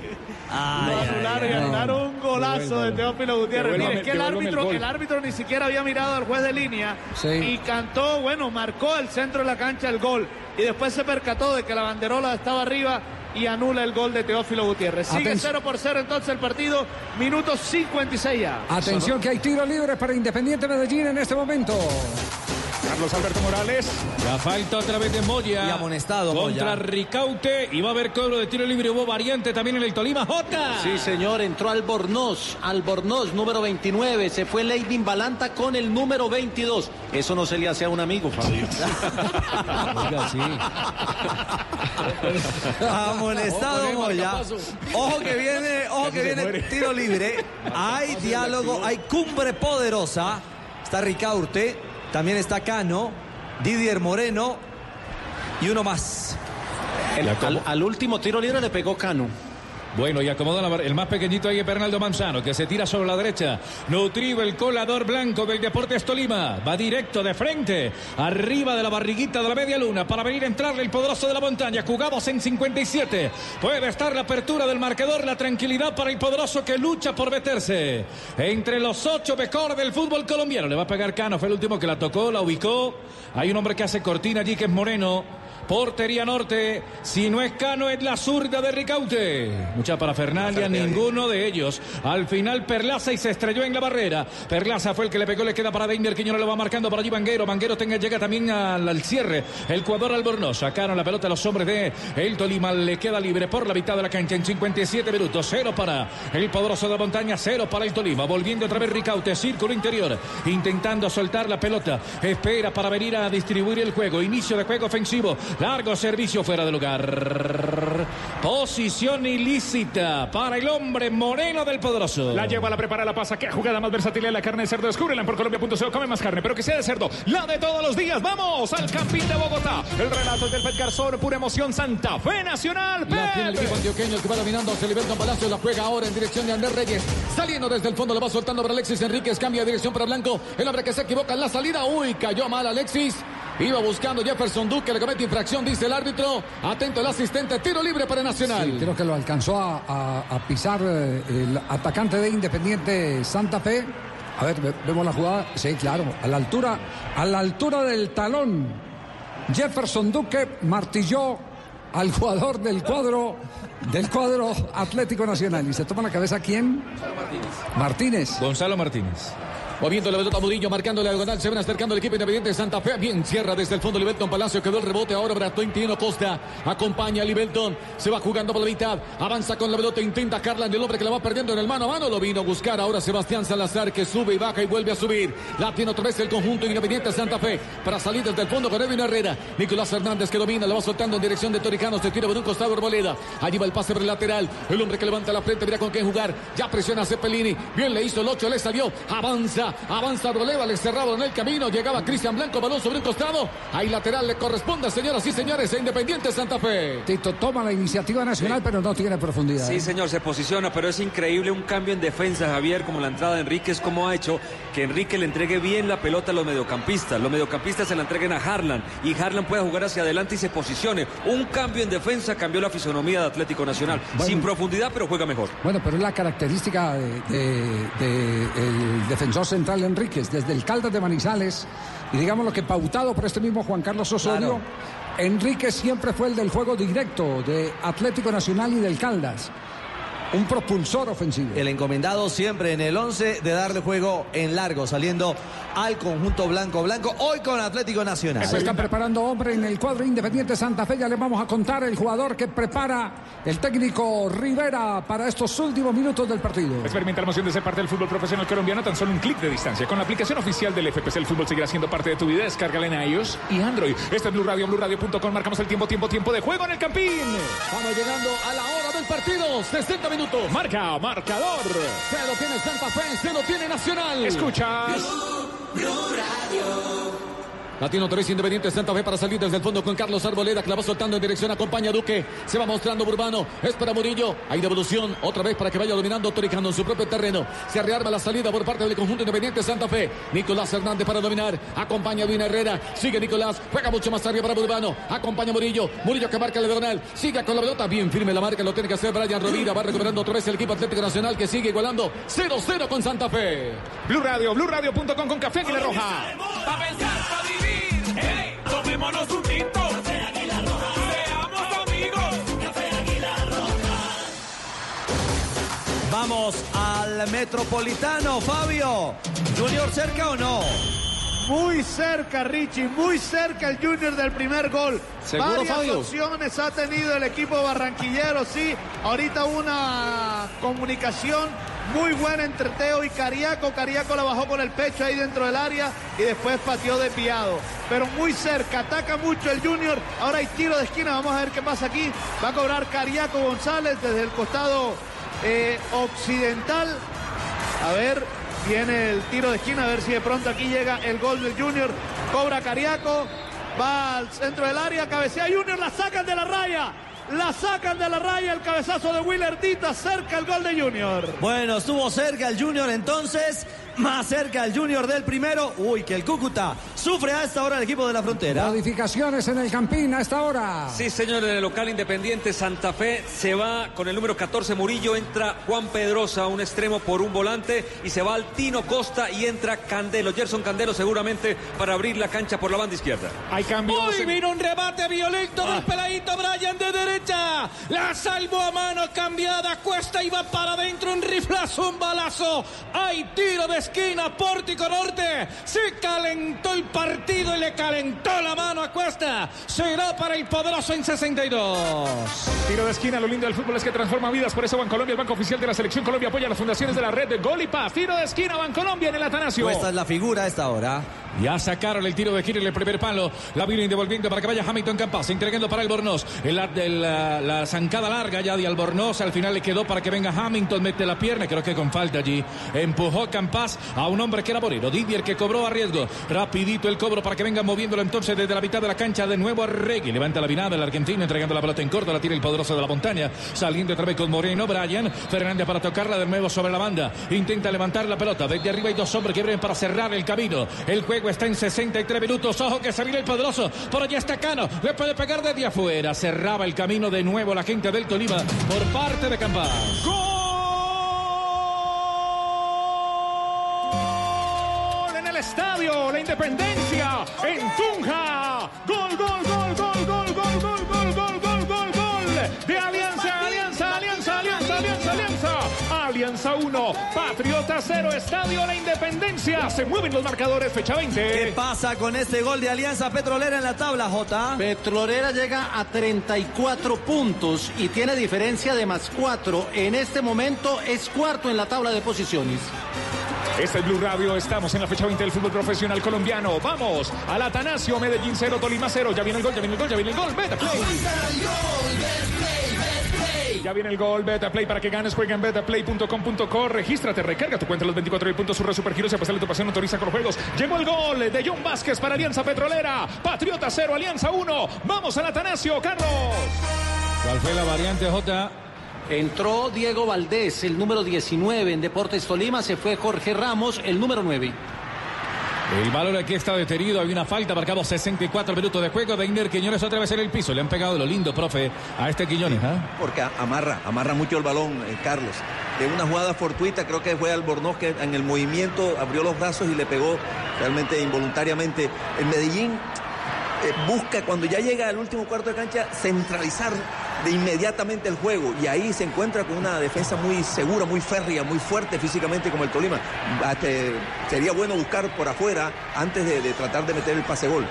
[SPEAKER 9] Lo anularon y anularon un golazo de Teófilo Gutiérrez.
[SPEAKER 4] Devuélvame-
[SPEAKER 9] Mire, es que el árbitro,
[SPEAKER 4] gol.
[SPEAKER 9] el árbitro ni siquiera había mirado al juez de línea
[SPEAKER 3] Sí.
[SPEAKER 9] y cantó, bueno, marcó el centro de la cancha el gol. Y después se percató de que la banderola estaba arriba y anula el gol de Teófilo Gutiérrez. Sigue
[SPEAKER 3] Atención.
[SPEAKER 9] 0 por 0 entonces el partido, minuto 56 ya.
[SPEAKER 3] Atención que hay tiro libre para Independiente Medellín en este momento.
[SPEAKER 4] Carlos Alberto Morales.
[SPEAKER 10] La falta otra vez de Moya.
[SPEAKER 1] Y amonestado,
[SPEAKER 10] Contra
[SPEAKER 1] Moya.
[SPEAKER 10] Ricaute. Y va a haber cobro de tiro libre. Hubo variante también en el Tolima. Jota.
[SPEAKER 6] Sí, señor, entró Albornoz, Albornoz, número 29, se fue Leidin Balanta con el número 22. Eso no se le hace a un amigo, Fabio.
[SPEAKER 10] Oiga, sí.
[SPEAKER 1] Amonestado
[SPEAKER 5] Ojo,
[SPEAKER 1] Moya. Ojo que viene, ojo que viene tiro libre. Hay diálogo, hay cumbre poderosa. Está Ricaurte, también está Cano, Didier Moreno y uno más.
[SPEAKER 6] El- al, al último tiro libre le pegó Cano.
[SPEAKER 10] Bueno, y acomoda el más pequeñito ahí Bernardo Manzano, que se tira sobre la derecha. Nutrido el colador blanco del Deportes Tolima. Va directo de frente, arriba de la barriguita de la media luna, para venir a entrarle el poderoso de la montaña. Jugamos en 57. Puede estar la apertura del marcador, la tranquilidad para el poderoso que lucha por meterse. Entre los ocho mejores del fútbol colombiano. Le va a pegar Cano, fue el último que la tocó, la ubicó. Hay un hombre que hace cortina allí, que es Moreno. Portería norte, si no es Cano es la zurda de Ricaute. Mucha parafernalia, ninguno de ellos. Al final Perlaza y se estrelló en la barrera. Perlaza fue el que le pegó, le queda para Deiner, Quiñones lo va marcando para allí Vanguero. Vanguero tenga, llega también al, al cierre. El jugador Albornoz. Sacaron la pelota a los hombres de el Tolima. Le queda libre por la mitad de la cancha en 57 minutos. Cero para el poderoso de la montaña, cero para el Tolima. Volviendo otra vez Ricaute, círculo interior. Intentando soltar la pelota. Espera para venir a distribuir el juego. Inicio de juego ofensivo. Largo servicio fuera de lugar. Posición ilícita para el hombre moreno del poderoso.
[SPEAKER 4] La lleva, la prepara, la pasa. Qué jugada más versátil es la carne de cerdo. Descúbrela en porcolombia.co. Come más carne, pero que sea de cerdo. La de todos los días. Vamos al Campín de Bogotá. El relato es del Pet Garzón. Pura emoción. Santa Fe Nacional.
[SPEAKER 5] La tiene el equipo antioqueño que va dominando. Se Don Palacio la juega ahora en dirección de Andrés Reyes. Saliendo desde el fondo, lo va soltando para Alexis Enríquez. Cambia de dirección para Blanco. El hombre que se equivoca en la salida. Uy, cayó mal Alexis. Iba buscando Jefferson Duque, le comete infracción, dice el árbitro. Atento el asistente, tiro libre para Nacional.
[SPEAKER 3] Sí, creo que lo alcanzó a, a- a pisar eh, el atacante de Independiente Santa Fe. A ver, ve- vemos la jugada. Sí, claro, a la altura, a la altura del talón. Jefferson Duque martilló al jugador del cuadro del cuadro Atlético Nacional. ¿Y se toma la cabeza quién? Martínez.
[SPEAKER 10] Gonzalo Martínez.
[SPEAKER 5] Moviendo la pelota Murillo, marcando la diagonal, se ven acercando el equipo independiente de Santa Fe. Bien, cierra desde el fondo Libelton Palacio, quedó el rebote. Ahora Bratoin Tino Costa acompaña a Libelton. Se va jugando por la mitad, avanza con la pelota, intenta Carlan, el hombre que la va perdiendo en el mano a mano. Lo vino a buscar ahora Sebastián Salazar, que sube y baja y vuelve a subir. La tiene otra vez el conjunto independiente de Santa Fe para salir desde el fondo con Edwin Herrera. Nicolás Hernández que domina, la va soltando en dirección de Toricanos, se tira por un costado Arboleda. Allí va el pase por el lateral. El hombre que levanta la frente, mira con quién jugar. Ya presiona Cepelini. Bien le hizo el 8, le salió. Avanza, avanza Arboleda, le cerraba en el camino. Llegaba Cristian Blanco, balón sobre un costado. Ahí lateral le corresponde, señoras y señores, a Independiente Santa Fe.
[SPEAKER 3] Tito toma la iniciativa nacional, pero no tiene profundidad.
[SPEAKER 2] Sí,
[SPEAKER 3] ¿eh?
[SPEAKER 2] señor, se posiciona, pero es increíble un cambio en defensa, Javier, como la entrada de Enríquez, como ha hecho que Enrique le entregue bien la pelota a los mediocampistas. Los mediocampistas se la entreguen a Harlan y Harlan pueda jugar hacia adelante y se posicione. Un cambio en defensa cambió la fisonomía de Atlético Nacional.
[SPEAKER 3] Bueno.
[SPEAKER 2] Sin profundidad, pero juega mejor.
[SPEAKER 3] Bueno, pero es la característica del de, de- el defensor central Enríquez, desde el Caldas de Manizales, y digamos lo que pautado por este mismo Juan Carlos Osorio, Enríquez siempre fue el del juego directo de Atlético Nacional y del Caldas. Un propulsor ofensivo.
[SPEAKER 1] El encomendado siempre en el 11 de darle juego en largo, saliendo al conjunto blanco blanco, hoy con Atlético Nacional.
[SPEAKER 3] Se está preparando hombre en el cuadro Independiente Santa Fe. Ya le vamos a contar el jugador que prepara el técnico Rivera para estos últimos minutos del partido.
[SPEAKER 4] Experimenta la emoción de ser parte del fútbol profesional colombiano a tan solo un clic de distancia. Con la aplicación oficial del FPC, el fútbol seguirá siendo parte de tu vida. Descárgala en iOS y Android. Este es Blue Radio, BlueRadio.com. Marcamos el tiempo, tiempo, tiempo de juego en el Campín.
[SPEAKER 5] Vamos llegando a la hora del partido. 60 minutos.
[SPEAKER 4] Marca, marcador.
[SPEAKER 5] Se lo tiene Santa Fe, se lo tiene Nacional.
[SPEAKER 4] Escuchas.
[SPEAKER 5] La tiene otra vez Independiente Santa Fe para salir desde el fondo con Carlos Arboleda. Que la va soltando en dirección. Acompaña a Duque. Se va mostrando Burbano. Es para Murillo. Hay devolución. Otra vez para que vaya dominando Toricano en su propio terreno. Se rearma la salida por parte del conjunto Independiente Santa Fe. Nicolás Hernández para dominar. Acompaña a Duina Herrera. Sigue Nicolás. Juega mucho más arriba para Burbano. Acompaña a Murillo. Murillo que marca el diagonal. Sigue con la pelota. Bien firme la marca. Lo tiene que hacer Brian Rovira. Va recuperando otra vez el equipo Atlético Nacional que sigue igualando 0-0 con Santa Fe.
[SPEAKER 4] Blue Radio, BlueRadio.com con Café Águila Roja.
[SPEAKER 7] Pensar, vivir. Hey, tomémonos un tinto. Café Águila Roja. Seamos amigos. Café Águila Roja.
[SPEAKER 1] Vamos al Metropolitano, Fabio. ¿Junior cerca o no?
[SPEAKER 9] Muy cerca, Richie, muy cerca el Junior del primer gol.
[SPEAKER 1] ¿Seguro,
[SPEAKER 9] Varias
[SPEAKER 1] Fabio?
[SPEAKER 9] opciones ha tenido el equipo barranquillero, sí. Ahorita una comunicación muy buena entre Teo y Cariaco. Cariaco la bajó con el pecho ahí dentro del área y después pateó desviado. Pero muy cerca, ataca mucho el Junior. Ahora hay tiro de esquina, vamos a ver qué pasa aquí. Va a cobrar Cariaco González desde el costado eh, occidental. A ver, viene el tiro de esquina, a ver si de pronto aquí llega el gol del Junior. Cobra Cariaco, va al centro del área, cabecea Junior, la sacan de la raya. La sacan de la raya el cabezazo de Willer Dita, cerca el gol de Junior.
[SPEAKER 1] Bueno, estuvo cerca el Junior entonces, más cerca el Junior del primero. Uy, que el Cúcuta sufre a esta hora el equipo de la frontera.
[SPEAKER 3] Modificaciones en el Campín a esta hora.
[SPEAKER 2] Sí, señor, en el local independiente Santa Fe se va con el número 14 Murillo, entra Juan Pedrosa, un extremo por un volante, y se va al Tino Costa y entra Candelo, Gerson Candelo seguramente para abrir la cancha por la banda izquierda.
[SPEAKER 4] Hay cambios.
[SPEAKER 10] Uy, vino un rebate violento del peladito Brian de derecha. La salvó a mano cambiada. Cuesta y va para adentro. Un riflazo, un balazo. Hay tiro de esquina, pórtico norte. Se calentó el partido y le calentó la mano a Cuesta. Será para el poderoso en 62.
[SPEAKER 4] Tiro de esquina, lo lindo del fútbol es que transforma vidas. Por eso Bancolombia, el banco oficial de la selección Colombia, apoya las fundaciones de la red de Gol y Paz. Tiro de esquina, Bancolombia en el Atanasio.
[SPEAKER 1] Esta es la figura a esta hora.
[SPEAKER 10] Ya sacaron el tiro de giro en el primer palo. La vienen devolviendo para que vaya Hamilton Campas, entregando para Albornoz. El, el, la, la zancada larga ya de Albornoz. Al final le quedó para que venga Hamilton, mete la pierna, creo que con falta allí. Empujó Campas a un hombre que era Moreno. Didier que cobró a riesgo. Rapidito el cobro para que venga moviéndolo entonces desde la mitad de la cancha de nuevo a Regui. Levanta la vinada el argentino, entregando la pelota en corto. La tira el poderoso de la montaña. Saliendo otra vez con Moreno. Brian Fernández para tocarla de nuevo sobre la banda. Intenta levantar la pelota. Desde arriba hay dos hombres que vienen para cerrar el camino. El juego está en 63 minutos. Ojo que se viene el poderoso. Por allá está Cano. Le puede pegar desde afuera. Cerraba el camino de nuevo la gente del Tolima por parte de Campas.
[SPEAKER 4] Gol estadio, la independencia en Tunja. Gol, gol, gol, gol, gol, gol, gol, gol, gol, gol, gol, gol. De Alianza, Alianza, Alianza, Alianza, Alianza, Alianza. Alianza 1, Patriota 0, Estadio La Independencia. Se mueven los marcadores, fecha 20.
[SPEAKER 1] ¿Qué pasa con este gol de Alianza Petrolera en la tabla, Jota?
[SPEAKER 6] Petrolera llega a 34 puntos y tiene diferencia de más 4. En este momento es cuarto en la tabla de posiciones.
[SPEAKER 4] Este es Blue Radio, estamos en la fecha 20 del fútbol profesional colombiano. Vamos al Atanasio, Medellín 0, Tolima 0. Ya viene el gol, ya viene el gol, ya viene el gol. Beta Play. Ya viene el gol, Beta Play para que ganes. Juega en betaplay.com.co. Regístrate, recarga tu cuenta los 24 puntos. Surre Supergiros y a pasarle tu pasión autoriza con los juegos. Llegó el gol de John Vázquez para Alianza Petrolera. Patriota 0, Alianza 1. Vamos al Atanasio, Carlos.
[SPEAKER 10] ¿Cuál fue la variante, J?
[SPEAKER 6] Entró Diego Valdés, el número 19 en Deportes Tolima. Se fue Jorge Ramos, el número 9.
[SPEAKER 10] El valor aquí está detenido. Hay una falta. Marcamos 64 minutos de juego. Deiner Quiñones otra vez en el piso. Le han pegado lo lindo, profe, a este Quiñones. ¿ah?
[SPEAKER 14] Porque amarra, amarra mucho el balón, eh, Carlos. De una jugada fortuita, creo que fue Albornoz que en el movimiento abrió los brazos y le pegó realmente involuntariamente. El Medellín eh, busca cuando ya llega al último cuarto de cancha centralizar de inmediatamente el juego y ahí se encuentra con una defensa muy segura, muy férrea, muy fuerte físicamente como el Tolima. Hasta, sería bueno buscar por afuera antes de tratar de meter el pase gol.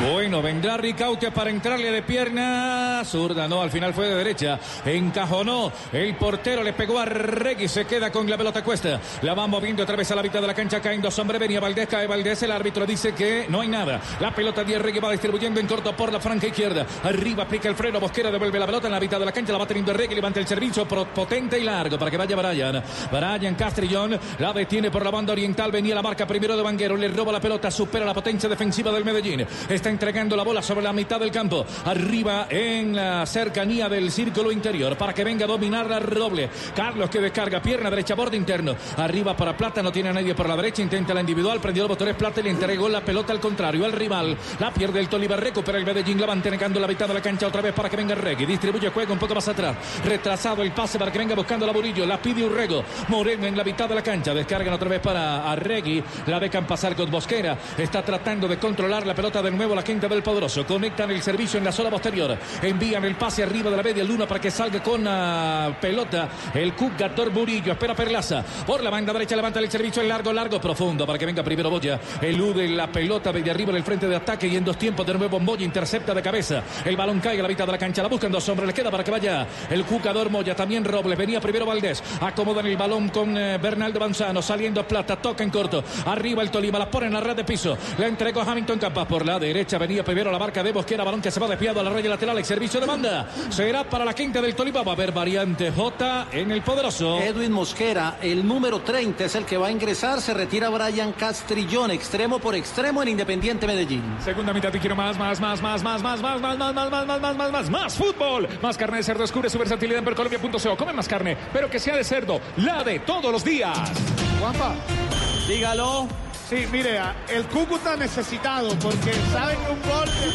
[SPEAKER 10] Bueno, vendrá Ricaute para entrarle de pierna. Zurda, no, al final fue de derecha. Encajonó. El portero le pegó a Regui. Se queda con la pelota cuesta. La va moviendo otra vez a la mitad de la cancha. Caen dos hombres. Venía Valdés, cae Valdés. El árbitro dice que no hay nada. La pelota de Regui va distribuyendo en corto por la franca izquierda. Arriba aplica el freno. Bosquera devuelve la pelota en la mitad de la cancha. La va teniendo Regui. Levanta el servicio potente y largo para que vaya Brian. Brian Castrillón la detiene por la banda oriental. Venía la marca primero de Vanguero. Le roba la pelota. Supera la potencia defensiva del Medellín. Está entregando la bola sobre la mitad del campo. Arriba en la cercanía del círculo interior para que venga a dominar la Roble. Carlos que descarga pierna derecha, borde interno. Arriba para Plata, no tiene a nadie por la derecha. Intenta la individual, prendió los botones Plata y le entregó la pelota al contrario, al rival. La pierde el Tolívar, recupera el Medellín, la va entregando la mitad de la cancha otra vez para que venga Regui. Distribuye juego un poco más atrás. Retrasado el pase para que venga buscando la Burillo. La pide Urrego. Moreno en la mitad de la cancha. Descargan otra vez para Arregui. La dejan pasar con Bosquera. Está tratando de controlar la pelota de nuevo la quinta del poderoso. Conectan el servicio en la zona posterior. Envían el pase arriba de la media luna para que salga con la pelota el Cugator Murillo. Espera Perlaza. Por la banda derecha levanta el servicio en largo, largo, profundo para que venga primero Boya. Elude la pelota de arriba en el frente de ataque y en dos tiempos de nuevo Moya intercepta de cabeza. El balón cae a la mitad de la cancha. La buscan dos hombres. Le queda para que vaya el jugador Moya. También Robles. Venía primero Valdés. Acomodan el balón con eh, Bernaldo Banzano. Saliendo Plata. Toca en corto. Arriba el Tolima. La pone en la red de piso. La entregó a Hamilton Campas por la derecha. Venía primero la marca de Bosquera. Balón que se va desviado a la raya lateral. El servicio de banda. Será para la quinta del Tolima. Va a haber variante J en el poderoso.
[SPEAKER 6] Edwin Mosquera, el número 30 es el que va a ingresar. Se retira Brian Castrillón, extremo por extremo en Independiente Medellín.
[SPEAKER 4] Segunda mitad y quiero más, más, más, más, más, más, más, más, más, más, más, más, más, más, más, más fútbol. Más carne de cerdo, descubre su versatilidad en percolombia.co. Come más carne, pero que sea de cerdo, la de todos los días.
[SPEAKER 9] Juanpa.
[SPEAKER 1] Dígalo.
[SPEAKER 9] Sí, mire, el Cúcuta necesitado porque saben que un gol del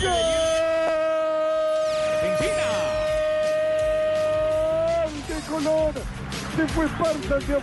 [SPEAKER 16] ¡Qué color! Se fue Esparta hacia